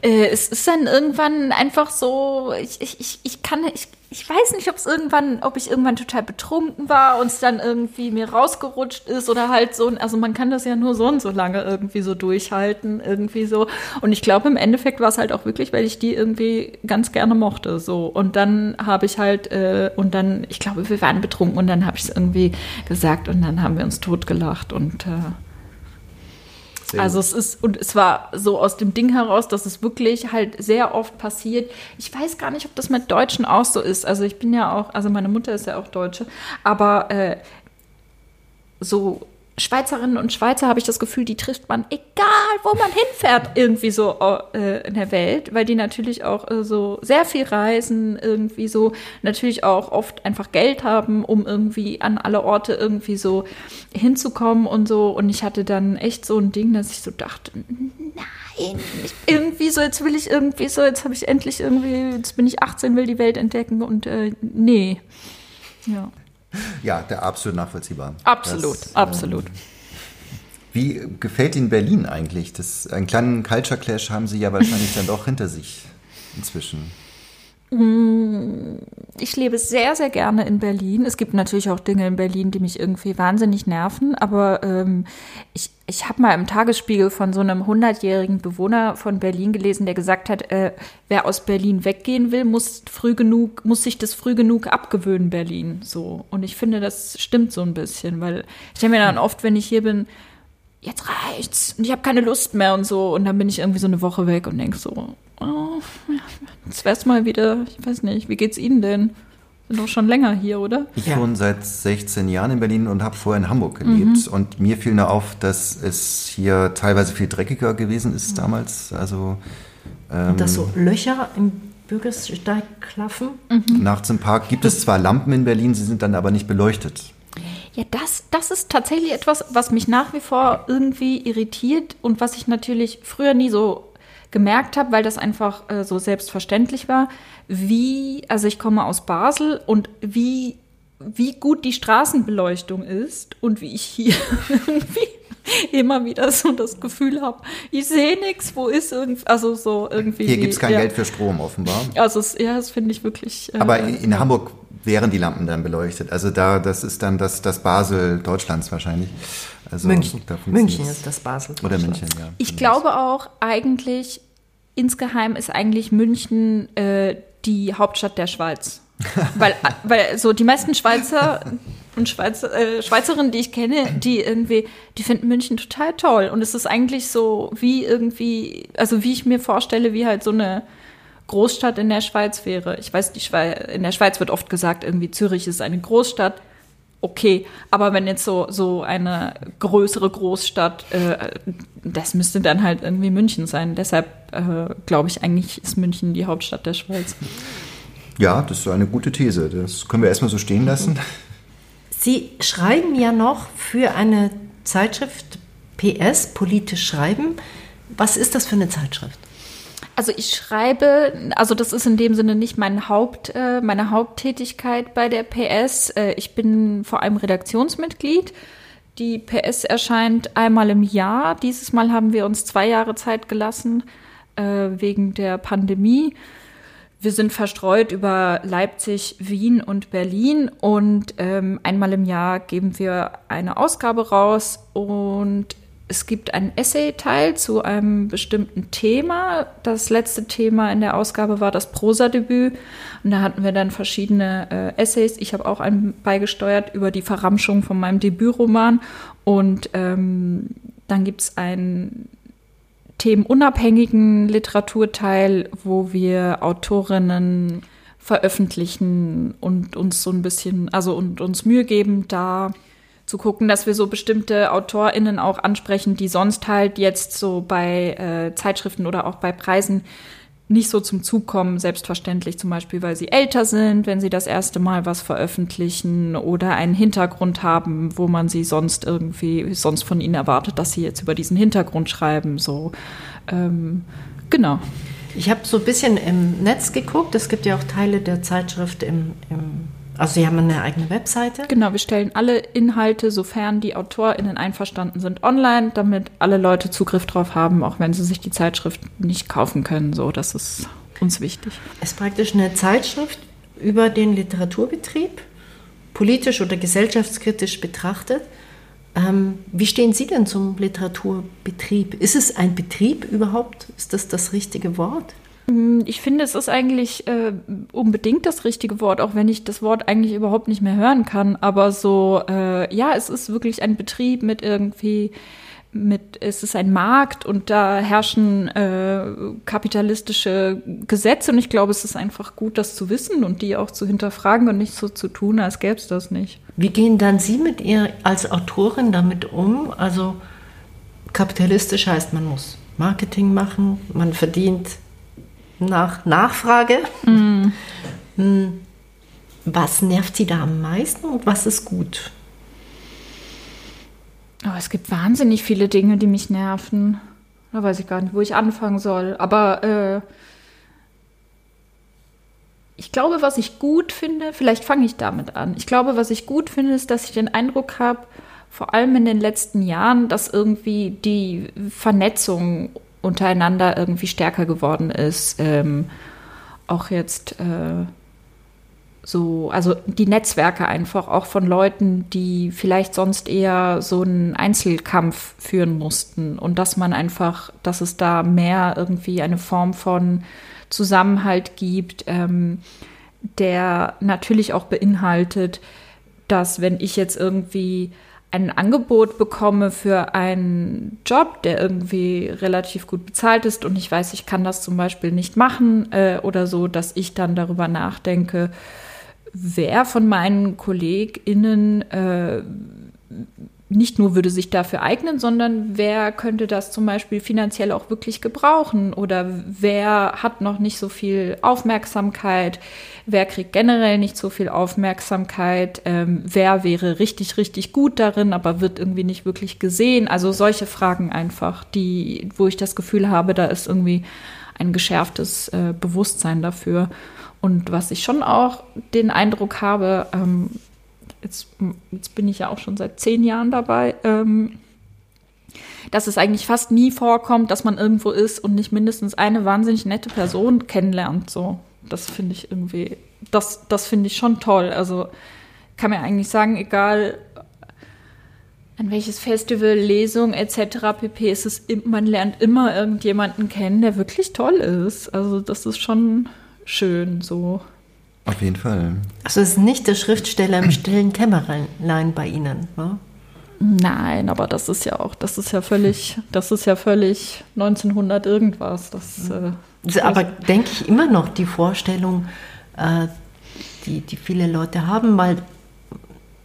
Äh, es ist dann irgendwann einfach so, ich, ich, ich, ich kann, ich, ich weiß nicht, ob es irgendwann, ob ich irgendwann total betrunken war und es dann irgendwie mir rausgerutscht ist oder halt so, also man kann das ja nur so und so lange irgendwie so durchhalten, irgendwie so. Und ich glaube, im Endeffekt war es halt auch wirklich, weil ich die irgendwie ganz gerne mochte, so. Und dann habe ich halt, äh, und dann, ich glaube, wir waren betrunken und dann habe ich es irgendwie gesagt und dann haben wir uns totgelacht und äh, Sehr also gut. es ist, und es war so aus dem Ding heraus, dass es wirklich halt sehr oft passiert. Ich weiß gar nicht, ob das mit Deutschen auch so ist. Also ich bin ja auch, also meine Mutter ist ja auch Deutsche, aber äh, so Schweizerinnen und Schweizer habe ich das Gefühl, die trifft man egal, wo man hinfährt, irgendwie so äh, in der Welt, weil die natürlich auch äh, so sehr viel reisen, irgendwie so natürlich auch oft einfach Geld haben, um irgendwie an alle Orte irgendwie so hinzukommen und so. Und ich hatte dann echt so ein Ding, dass ich so dachte, nein, irgendwie so, jetzt will ich irgendwie so, jetzt habe ich endlich irgendwie, jetzt bin ich 18, will die Welt entdecken und äh, nee. Ja. Ja, der absolut nachvollziehbar. Absolut, Das, absolut. Wie gefällt Ihnen Berlin eigentlich? Das, einen kleinen Culture Clash haben Sie ja wahrscheinlich dann doch hinter sich inzwischen. Ich lebe sehr, sehr gerne in Berlin. Es gibt natürlich auch Dinge in Berlin, die mich irgendwie wahnsinnig nerven, aber ähm, ich, ich habe mal im Tagesspiegel von so einem 100-jährigen Bewohner von Berlin gelesen, der gesagt hat, äh, wer aus Berlin weggehen will, muss früh genug, muss sich das früh genug abgewöhnen, Berlin. So. Und ich finde, das stimmt so ein bisschen, weil ich denke mir dann oft, wenn ich hier bin, jetzt reicht's und ich habe keine Lust mehr und so. Und dann bin ich irgendwie so eine Woche weg und denke so, oh, jetzt wär's mal wieder, ich weiß nicht, wie geht's Ihnen denn? Sind doch schon länger hier, oder? Ich Ja. wohne seit 16 Jahren in Berlin und habe vorher in Hamburg gelebt. Und mir fiel nur auf, dass es hier teilweise viel dreckiger gewesen ist damals. Also ähm, Und dass so Löcher im Bürgersteig klaffen. nachts im Park gibt es zwar Lampen in Berlin, sie sind dann aber nicht beleuchtet. Ja, das, das ist tatsächlich etwas, was mich nach wie vor irgendwie irritiert und was ich natürlich früher nie so gemerkt habe, weil das einfach äh, so selbstverständlich war, wie, also ich komme aus Basel und wie, wie gut die Straßenbeleuchtung ist und wie ich hier irgendwie immer wieder so das Gefühl habe, ich sehe nichts, wo ist irgendwie, also so irgendwie. Hier gibt es kein ja. Geld für Strom offenbar. Also es, ja, das finde ich wirklich. äh, Aber in, in Hamburg wären die Lampen dann beleuchtet. Also da, das ist dann das, das Basel Deutschlands wahrscheinlich. Also München. München ist das Basel. Oder München, ja. Ich glaube auch, eigentlich, insgeheim ist eigentlich München äh, die Hauptstadt der Schweiz. weil, weil so die meisten Schweizer und Schweizer, äh, Schweizerinnen, die ich kenne, die irgendwie, die finden München total toll. Und es ist eigentlich so wie irgendwie, also wie ich mir vorstelle, wie halt so eine Großstadt in der Schweiz wäre. Ich weiß, die Schweiz, in der Schweiz wird oft gesagt, irgendwie Zürich ist eine Großstadt. Okay, aber wenn jetzt so, so eine größere Großstadt, äh, das müsste dann halt irgendwie München sein. Deshalb äh, glaube ich, eigentlich ist München die Hauptstadt der Schweiz. Ja, das ist eine gute These. Das können wir erstmal so stehen lassen. Sie schreiben ja noch für eine Zeitschrift PS, politisch schreiben. Was ist das für eine Zeitschrift? Also ich schreibe, also das ist in dem Sinne nicht mein Haupt, äh, meine Haupttätigkeit bei der PS. Äh, ich bin vor allem Redaktionsmitglied. Die PS erscheint einmal im Jahr. Dieses Mal haben wir uns zwei Jahre Zeit gelassen äh, wegen der Pandemie. Wir sind verstreut über Leipzig, Wien und Berlin und ähm, einmal im Jahr geben wir eine Ausgabe raus und es gibt einen Essay-Teil zu einem bestimmten Thema. Das letzte Thema in der Ausgabe war das Prosadebüt und da hatten wir dann verschiedene äh, Essays. Ich habe auch einen beigesteuert über die Verramschung von meinem Debütroman und ähm, dann gibt es einen themenunabhängigen Literaturteil, wo wir Autorinnen veröffentlichen und uns so ein bisschen, also und uns Mühe geben, da zu gucken, dass wir so bestimmte AutorInnen auch ansprechen, die sonst halt jetzt so bei äh, Zeitschriften oder auch bei Preisen nicht so zum Zug kommen, selbstverständlich zum Beispiel, weil sie älter sind, wenn sie das erste Mal was veröffentlichen oder einen Hintergrund haben, wo man sie sonst irgendwie, sonst von ihnen erwartet, dass sie jetzt über diesen Hintergrund schreiben, so. Ähm, genau. Ich habe so ein bisschen im Netz geguckt. Es gibt ja auch Teile der Zeitschrift im, im also Sie haben eine eigene Webseite. Genau, wir stellen alle Inhalte, sofern die AutorInnen einverstanden sind, online, damit alle Leute Zugriff drauf haben, auch wenn sie sich die Zeitschrift nicht kaufen können. So, das ist uns wichtig. Es ist praktisch eine Zeitschrift über den Literaturbetrieb, politisch oder gesellschaftskritisch betrachtet. Ähm, wie stehen Sie denn zum Literaturbetrieb? Ist es ein Betrieb überhaupt? Ist das das richtige Wort? Ich finde, es ist eigentlich äh, unbedingt das richtige Wort, auch wenn ich das Wort eigentlich überhaupt nicht mehr hören kann. Aber so, äh, ja, es ist wirklich ein Betrieb mit irgendwie mit, es ist ein Markt und da herrschen äh, kapitalistische Gesetze und ich glaube, es ist einfach gut, das zu wissen und die auch zu hinterfragen und nicht so zu tun, als gäbe es das nicht. Wie gehen dann Sie mit ihr als Autorin damit um? Also kapitalistisch heißt, man muss Marketing machen, man verdient nach Nachfrage. Mm. Was nervt Sie da am meisten und was ist gut? Oh, es gibt wahnsinnig viele Dinge, die mich nerven. Da weiß ich gar nicht, wo ich anfangen soll. Aber äh, ich glaube, was ich gut finde, vielleicht fange ich damit an. Ich glaube, was ich gut finde, ist, dass ich den Eindruck habe, vor allem in den letzten Jahren, dass irgendwie die Vernetzung untereinander irgendwie stärker geworden ist. Ähm, auch jetzt äh, so, also die Netzwerke einfach auch von Leuten, die vielleicht sonst eher so einen Einzelkampf führen mussten und dass man einfach, dass es da mehr irgendwie eine Form von Zusammenhalt gibt, ähm, der natürlich auch beinhaltet, dass wenn ich jetzt irgendwie ein Angebot bekomme für einen Job, der irgendwie relativ gut bezahlt ist und ich weiß, ich kann das zum Beispiel nicht machen äh, oder so, dass ich dann darüber nachdenke, wer von meinen KollegInnen äh, nicht nur würde sich dafür eignen, sondern wer könnte das zum Beispiel finanziell auch wirklich gebrauchen oder wer hat noch nicht so viel Aufmerksamkeit, wer kriegt generell nicht so viel Aufmerksamkeit, ähm, wer wäre richtig, richtig gut darin, aber wird irgendwie nicht wirklich gesehen. Also solche Fragen einfach, die, wo ich das Gefühl habe, da ist irgendwie ein geschärftes äh, Bewusstsein dafür. Und was ich schon auch den Eindruck habe, ähm, jetzt, jetzt bin ich ja auch schon seit zehn Jahren dabei, ähm, dass es eigentlich fast nie vorkommt, dass man irgendwo ist und nicht mindestens eine wahnsinnig nette Person kennenlernt. So, das finde ich irgendwie, das, das finde ich schon toll. Also kann mir eigentlich sagen, egal an welches Festival, Lesung etc. pp. ist es, man lernt immer irgendjemanden kennen, der wirklich toll ist. Also das ist schon schön so. Auf jeden Fall. Also es ist nicht der Schriftsteller im stillen Kämmerlein bei Ihnen, ne? Nein, aber das ist ja auch, das ist ja völlig, das ist ja völlig 1900 irgendwas. Das, äh, aber denke ich immer noch die Vorstellung, äh, die, die viele Leute haben, weil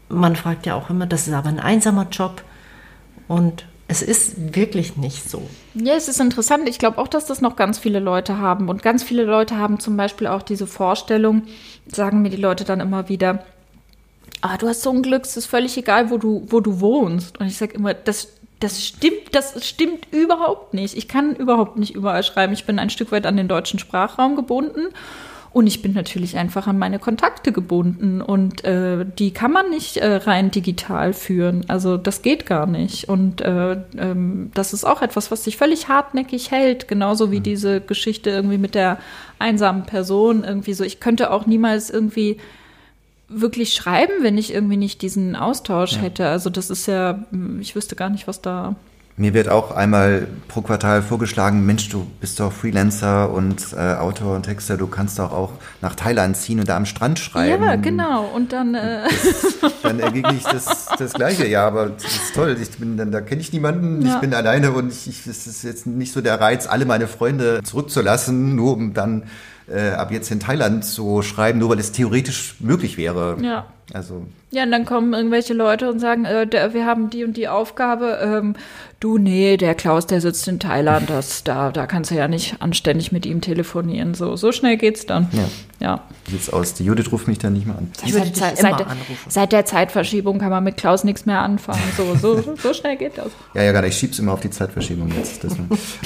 man fragt ja auch immer, das ist aber ein einsamer Job und es ist wirklich nicht so. Ja, es ist interessant. Ich glaube auch, dass das noch ganz viele Leute haben. Und ganz viele Leute haben zum Beispiel auch diese Vorstellung, sagen mir die Leute dann immer wieder, ah, du hast so ein Glück, es ist völlig egal, wo du, wo du wohnst. Und ich sage immer, das, das stimmt, das stimmt überhaupt nicht. Ich kann überhaupt nicht überall schreiben. Ich bin ein Stück weit an den deutschen Sprachraum gebunden. Und ich bin natürlich einfach an meine Kontakte gebunden und äh, die kann man nicht äh, rein digital führen. Also das geht gar nicht. Und äh, ähm, das ist auch etwas, was sich völlig hartnäckig hält, genauso wie mhm. diese Geschichte irgendwie mit der einsamen Person. Irgendwie so, ich könnte auch niemals irgendwie wirklich schreiben, wenn ich irgendwie nicht diesen Austausch ja. hätte. Also das ist ja, ich wüsste gar nicht, was da mir wird auch einmal pro Quartal vorgeschlagen, Mensch, du bist doch Freelancer und äh, Autor und Texter, du kannst doch auch nach Thailand ziehen und da am Strand schreiben. Ja, genau. Und dann, äh das, dann ergegne ich das, das Gleiche. Ja, aber das ist toll. Ich bin dann, da kenne ich niemanden. Ja. Ich bin alleine und ich, ich, es ist jetzt nicht so der Reiz, alle meine Freunde zurückzulassen, nur um dann äh, ab jetzt in Thailand zu schreiben, nur weil es theoretisch möglich wäre. Ja. Also. Ja, und dann kommen irgendwelche Leute und sagen, äh, der, wir haben die und die Aufgabe. Ähm, du, nee, der Klaus, der sitzt in Thailand, das, da, da kannst du ja nicht anständig mit ihm telefonieren. So, so schnell geht's dann. Ja. ja. Wie sieht's aus? Die Judith ruft mich dann nicht mehr an. Ich würde seit, seit, seit, der Zeitverschiebung kann man mit Klaus nichts mehr anfangen. So, so, so schnell geht das. Ja, ja, gerade. Ich schieb's immer auf die Zeitverschiebung jetzt.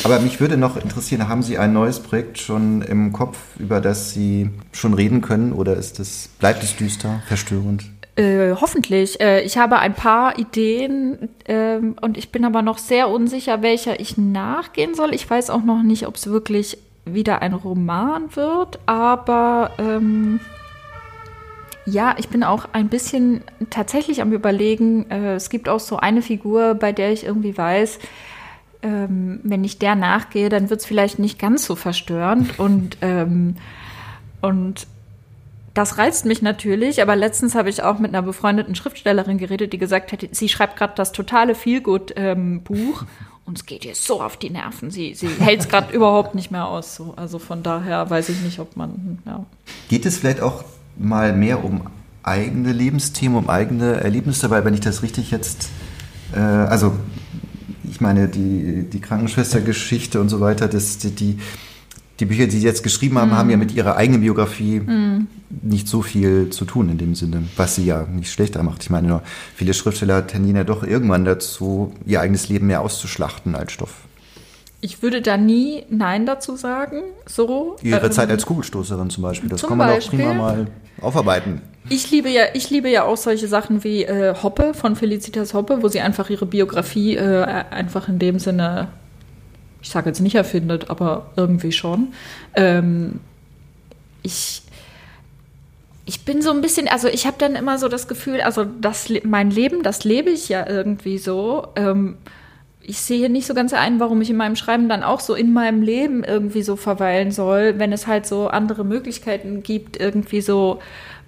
Aber mich würde noch interessieren, haben Sie ein neues Projekt schon im Kopf, über das Sie schon reden können? Oder ist es, bleibt es düster, verstörend? Äh, hoffentlich. Äh, ich habe ein paar Ideen äh, und ich bin aber noch sehr unsicher, welcher ich nachgehen soll. Ich weiß auch noch nicht, ob es wirklich wieder ein Roman wird, aber ähm, ja, ich bin auch ein bisschen tatsächlich am Überlegen. Äh, es gibt auch so eine Figur, bei der ich irgendwie weiß, ähm, wenn ich der nachgehe, dann wird es vielleicht nicht ganz so verstörend und, ähm, und das reizt mich natürlich, aber letztens habe ich auch mit einer befreundeten Schriftstellerin geredet, die gesagt hat, sie schreibt gerade das totale Feelgood-Buch ähm, und es geht ihr so auf die Nerven. Sie, sie hält es gerade überhaupt nicht mehr aus. So. Also von daher weiß ich nicht, ob man. Ja. Geht es vielleicht auch mal mehr um eigene Lebensthemen, um eigene Erlebnisse, weil wenn ich das richtig jetzt, äh, also ich meine, die, die Krankenschwestergeschichte und so weiter, das, die, die, die Bücher, die Sie jetzt geschrieben haben, mm. haben ja mit Ihrer eigenen Biografie mm. nicht so viel zu tun in dem Sinne, was sie ja nicht schlechter macht. Ich meine, nur viele Schriftsteller tendieren ja doch irgendwann dazu, ihr eigenes Leben mehr auszuschlachten als Stoff. Ich würde da nie Nein dazu sagen. So. Ihre ähm, Zeit als Kugelstoßerin zum Beispiel, das kann man Beispiel, auch prima mal aufarbeiten. Ich liebe ja, ich liebe ja auch solche Sachen wie äh, Hoppe von Felicitas Hoppe, wo sie einfach ihre Biografie äh, einfach in dem Sinne ich sage jetzt nicht erfindet, aber irgendwie schon. Ähm, ich, ich bin so ein bisschen, also ich habe dann immer so das Gefühl, also das, mein Leben, das lebe ich ja irgendwie so. Ähm, ich sehe nicht so ganz ein, warum ich in meinem Schreiben dann auch so in meinem Leben irgendwie so verweilen soll, wenn es halt so andere Möglichkeiten gibt, irgendwie so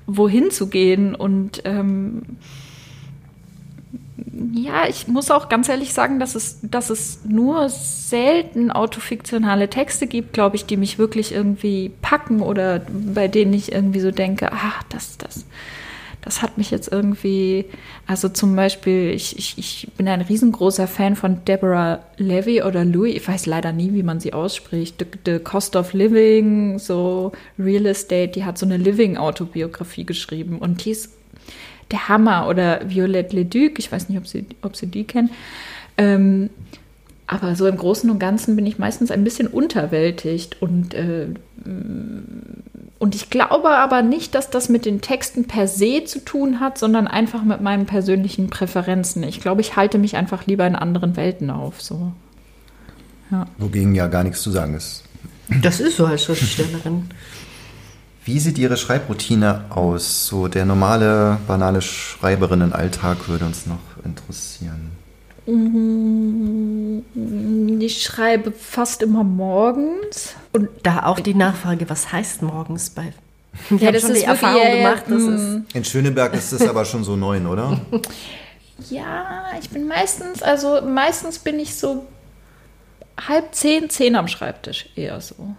wohin zu gehen und ähm, ja, ich muss auch ganz ehrlich sagen, dass es, dass es nur selten autofiktionale Texte gibt, glaube ich, die mich wirklich irgendwie packen oder bei denen ich irgendwie so denke, ach, das, das, das hat mich jetzt irgendwie, also zum Beispiel, ich, ich, ich bin ein riesengroßer Fan von Deborah Levy oder Louis, ich weiß leider nie, wie man sie ausspricht, The, The Cost of Living, so Real Estate, die hat so eine Living-Autobiografie geschrieben und die ist der Hammer oder Violette Leduc, ich weiß nicht, ob Sie, ob Sie die kennen. Ähm, aber so im Großen und Ganzen bin ich meistens ein bisschen unterwältigt und, äh, und ich glaube aber nicht, dass das mit den Texten per se zu tun hat, sondern einfach mit meinen persönlichen Präferenzen. Ich glaube, ich halte mich einfach lieber in anderen Welten auf. So. Ja. Wogegen ja gar nichts zu sagen ist. Das ist so als Schriftstellerin. Wie sieht Ihre Schreibroutine aus? So der normale, banale Schreiberinnenalltag würde uns noch interessieren. Mm, ich schreibe fast immer morgens. Und da auch die Nachfrage, was heißt morgens bei wir ja, das schon ist die Erfahrung ja, gemacht. Das ist mm. in Schöneberg ist das aber schon so neun, oder? Ja, ich bin meistens, also meistens bin ich so halb zehn, zehn am Schreibtisch eher so.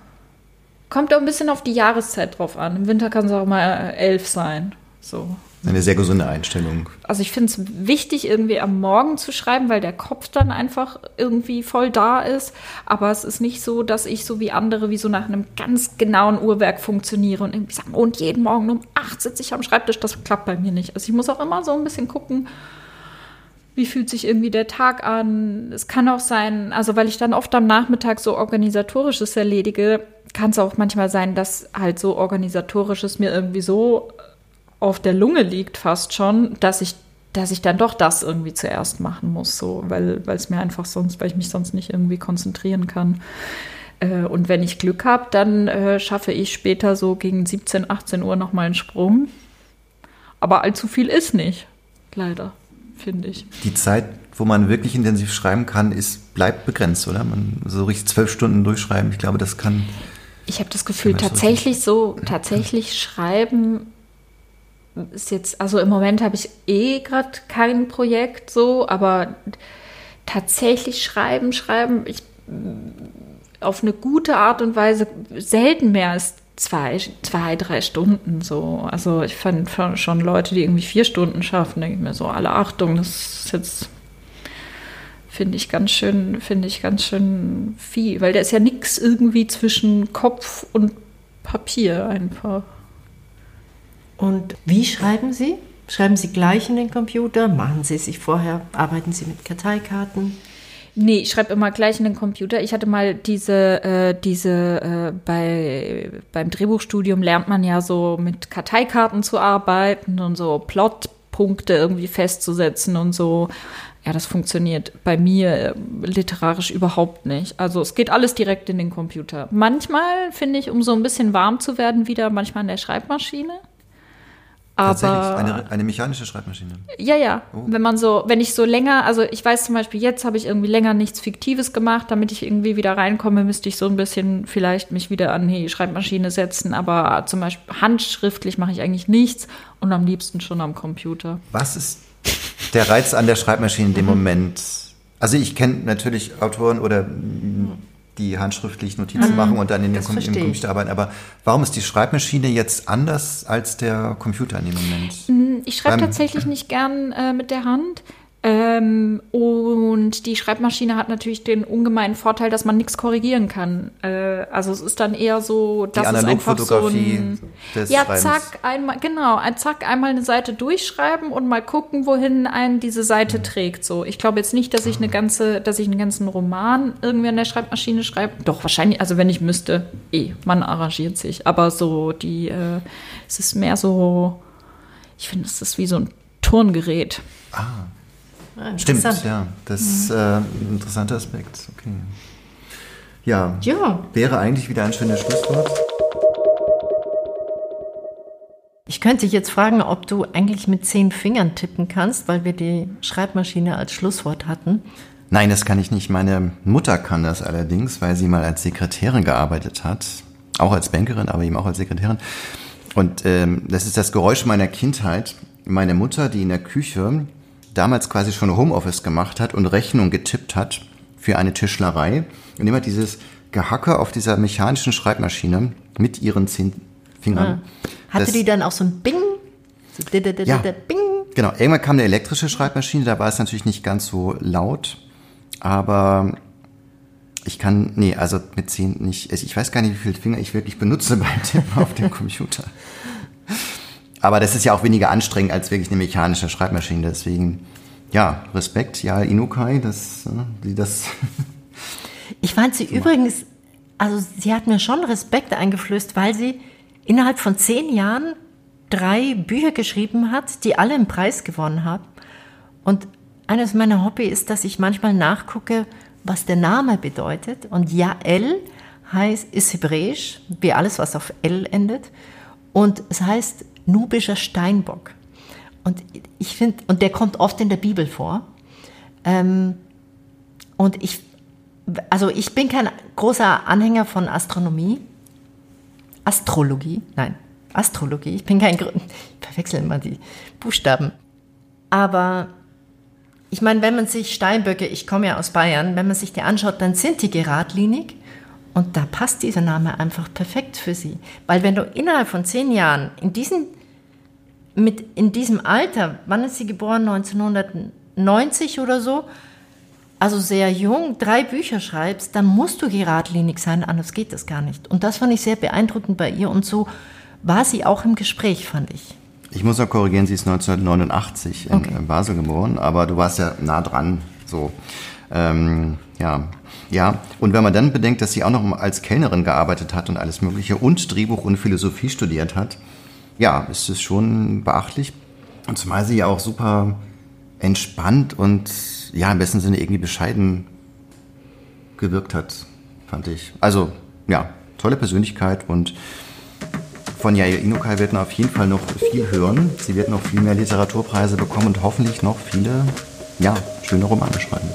Kommt auch ein bisschen auf die Jahreszeit drauf an. Im Winter kann es auch mal elf sein. So. Eine sehr gesunde Einstellung. Also ich finde es wichtig, irgendwie am Morgen zu schreiben, weil der Kopf dann einfach irgendwie voll da ist. Aber es ist nicht so, dass ich so wie andere, wie so nach einem ganz genauen Uhrwerk funktioniere und irgendwie sagen, und jeden Morgen um acht sitze ich am Schreibtisch. Das klappt bei mir nicht. Also ich muss auch immer so ein bisschen gucken, wie fühlt sich irgendwie der Tag an. Es kann auch sein, also weil ich dann oft am Nachmittag so organisatorisches erledige, kann es auch manchmal sein, dass halt so organisatorisches mir irgendwie so auf der Lunge liegt fast schon, dass ich dass ich dann doch das irgendwie zuerst machen muss, so, weil es mir einfach sonst, weil ich mich sonst nicht irgendwie konzentrieren kann. Äh, und wenn ich Glück habe, dann äh, schaffe ich später so gegen 17, 18 Uhr nochmal einen Sprung. Aber allzu viel ist nicht, leider, finde ich. Die Zeit, wo man wirklich intensiv schreiben kann, ist, bleibt begrenzt, oder? Man so richtig zwölf Stunden durchschreiben, ich glaube, das kann ich habe das Gefühl, tatsächlich so, tatsächlich schreiben ist jetzt, also im Moment habe ich eh gerade kein Projekt so, aber tatsächlich schreiben, schreiben, ich auf eine gute Art und Weise selten mehr als zwei, zwei, drei Stunden so. Also ich fand schon Leute, die irgendwie vier Stunden schaffen, denke ich mir so, alle Achtung, das ist jetzt finde ich ganz schön, finde ich ganz schön viel, weil da ist ja nichts irgendwie zwischen Kopf und Papier einfach. Und wie schreiben Sie? Schreiben Sie gleich in den Computer? Machen Sie sich vorher, arbeiten Sie mit Karteikarten? Nee, ich schreibe immer gleich in den Computer. Ich hatte mal diese, äh, diese äh, bei, beim Drehbuchstudium lernt man ja so mit Karteikarten zu arbeiten und so Plotpunkte irgendwie festzusetzen und so. Ja, das funktioniert bei mir äh, literarisch überhaupt nicht. Also es geht alles direkt in den Computer. Manchmal finde ich, um so ein bisschen warm zu werden, wieder manchmal an der Schreibmaschine. Tatsächlich, Aber eine, eine mechanische Schreibmaschine. ja, ja. Oh. Wenn man so, wenn ich so länger, also ich weiß zum Beispiel, jetzt habe ich irgendwie länger nichts Fiktives gemacht, damit ich irgendwie wieder reinkomme, müsste ich so ein bisschen vielleicht mich wieder an die Schreibmaschine setzen. Aber zum Beispiel handschriftlich mache ich eigentlich nichts und am liebsten schon am Computer. Was ist der Reiz an der Schreibmaschine in dem Moment? Also ich kenne natürlich Autoren oder mm, die handschriftlich Notizen machen und dann in den Com im. Computer arbeiten. Aber warum ist die Schreibmaschine jetzt anders als der Computer in dem Moment? Ich schreibe tatsächlich nicht gern äh, mit der Hand. Ähm, und die Schreibmaschine hat natürlich den ungemeinen Vorteil, dass man nichts korrigieren kann. Äh, also es ist dann eher so, dass es einfach so ein, des ja, Schreibens. zack, einmal, genau, ein- zack, einmal eine Seite durchschreiben und mal gucken, wohin einen diese Seite trägt. So, ich glaube jetzt nicht, dass ich eine ganze, dass ich einen ganzen Roman irgendwie an der Schreibmaschine schreibe. Doch wahrscheinlich, also wenn ich müsste, eh, man arrangiert sich. Aber so die, äh, es ist mehr so, ich finde, es ist wie so ein Turngerät. Ah, Stimmt, interessant. ja. Das ist äh, ein interessanter Aspekt. Okay. Ja, Ja, wäre eigentlich wieder ein schönes Schlusswort. ich könnte dich jetzt fragen, ob du eigentlich mit zehn Fingern tippen kannst, weil wir die Schreibmaschine als Schlusswort hatten. Nein, das kann ich nicht. Meine Mutter kann das allerdings, weil sie mal als Sekretärin gearbeitet hat. Auch als Bankerin, aber eben auch als Sekretärin. Und ähm, das ist das Geräusch meiner Kindheit. Meine Mutter, die in der Küche damals quasi schon Homeoffice gemacht hat und Rechnung getippt hat für eine Tischlerei. Und immer dieses Gehacke auf dieser mechanischen Schreibmaschine mit ihren zehn Fingern. Hatte Das- die dann auch so ein Bing? So dididididid, Ja. Bing? Genau, irgendwann kam eine elektrische Schreibmaschine, da war es natürlich nicht ganz so laut, aber ich kann, nee, also mit zehn nicht, ich weiß gar nicht, wie viele Finger ich wirklich benutze beim Tippen auf dem Computer. Aber das ist ja auch weniger anstrengend als wirklich eine mechanische Schreibmaschine, deswegen, ja, Respekt, ja, Inukai, dass äh, sie das, Ich fand sie übrigens, also sie hat mir schon Respekt eingeflößt, weil sie innerhalb von zehn Jahren drei Bücher geschrieben hat, die alle einen Preis gewonnen haben. Und eines meiner Hobby ist, dass ich manchmal nachgucke, was der Name bedeutet. Und Jael heißt, ist hebräisch, wie alles, was auf L endet. Und es heißt nubischer Steinbock. Und ich finde, und der kommt oft in der Bibel vor. Ähm, und ich, also ich bin kein großer Anhänger von Astronomie. Astrologie, nein, Astrologie. Ich bin kein, gro- ich verwechsel immer die Buchstaben. Aber ich meine, wenn man sich Steinböcke, ich komme ja aus Bayern, wenn man sich die anschaut, dann sind die geradlinig und da passt dieser Name einfach perfekt für sie. Weil wenn du innerhalb von zehn Jahren in diesem, mit, in diesem Alter, wann ist sie geboren? 1990 oder so? Also sehr jung, drei Bücher schreibst, dann musst du geradlinig sein, anders geht das gar nicht. Und das fand ich sehr beeindruckend bei ihr und so war sie auch im Gespräch, fand ich. ich muss noch korrigieren, sie ist 1989 in Okay. Basel geboren, aber du warst ja nah dran, so. Ähm, ja, ja. Und wenn man dann bedenkt, dass sie auch noch als Kellnerin gearbeitet hat und alles Mögliche und Drehbuch und Philosophie studiert hat, ja, ist es schon beachtlich. Und zumal sie ja auch super entspannt und ja, im besten Sinne irgendwie bescheiden gewirkt hat, fand ich. Also, ja, tolle Persönlichkeit und von Yael Inukai werden wir auf jeden Fall noch viel hören. Sie wird noch viel mehr Literaturpreise bekommen und hoffentlich noch viele, ja, schöne Romane schreiben.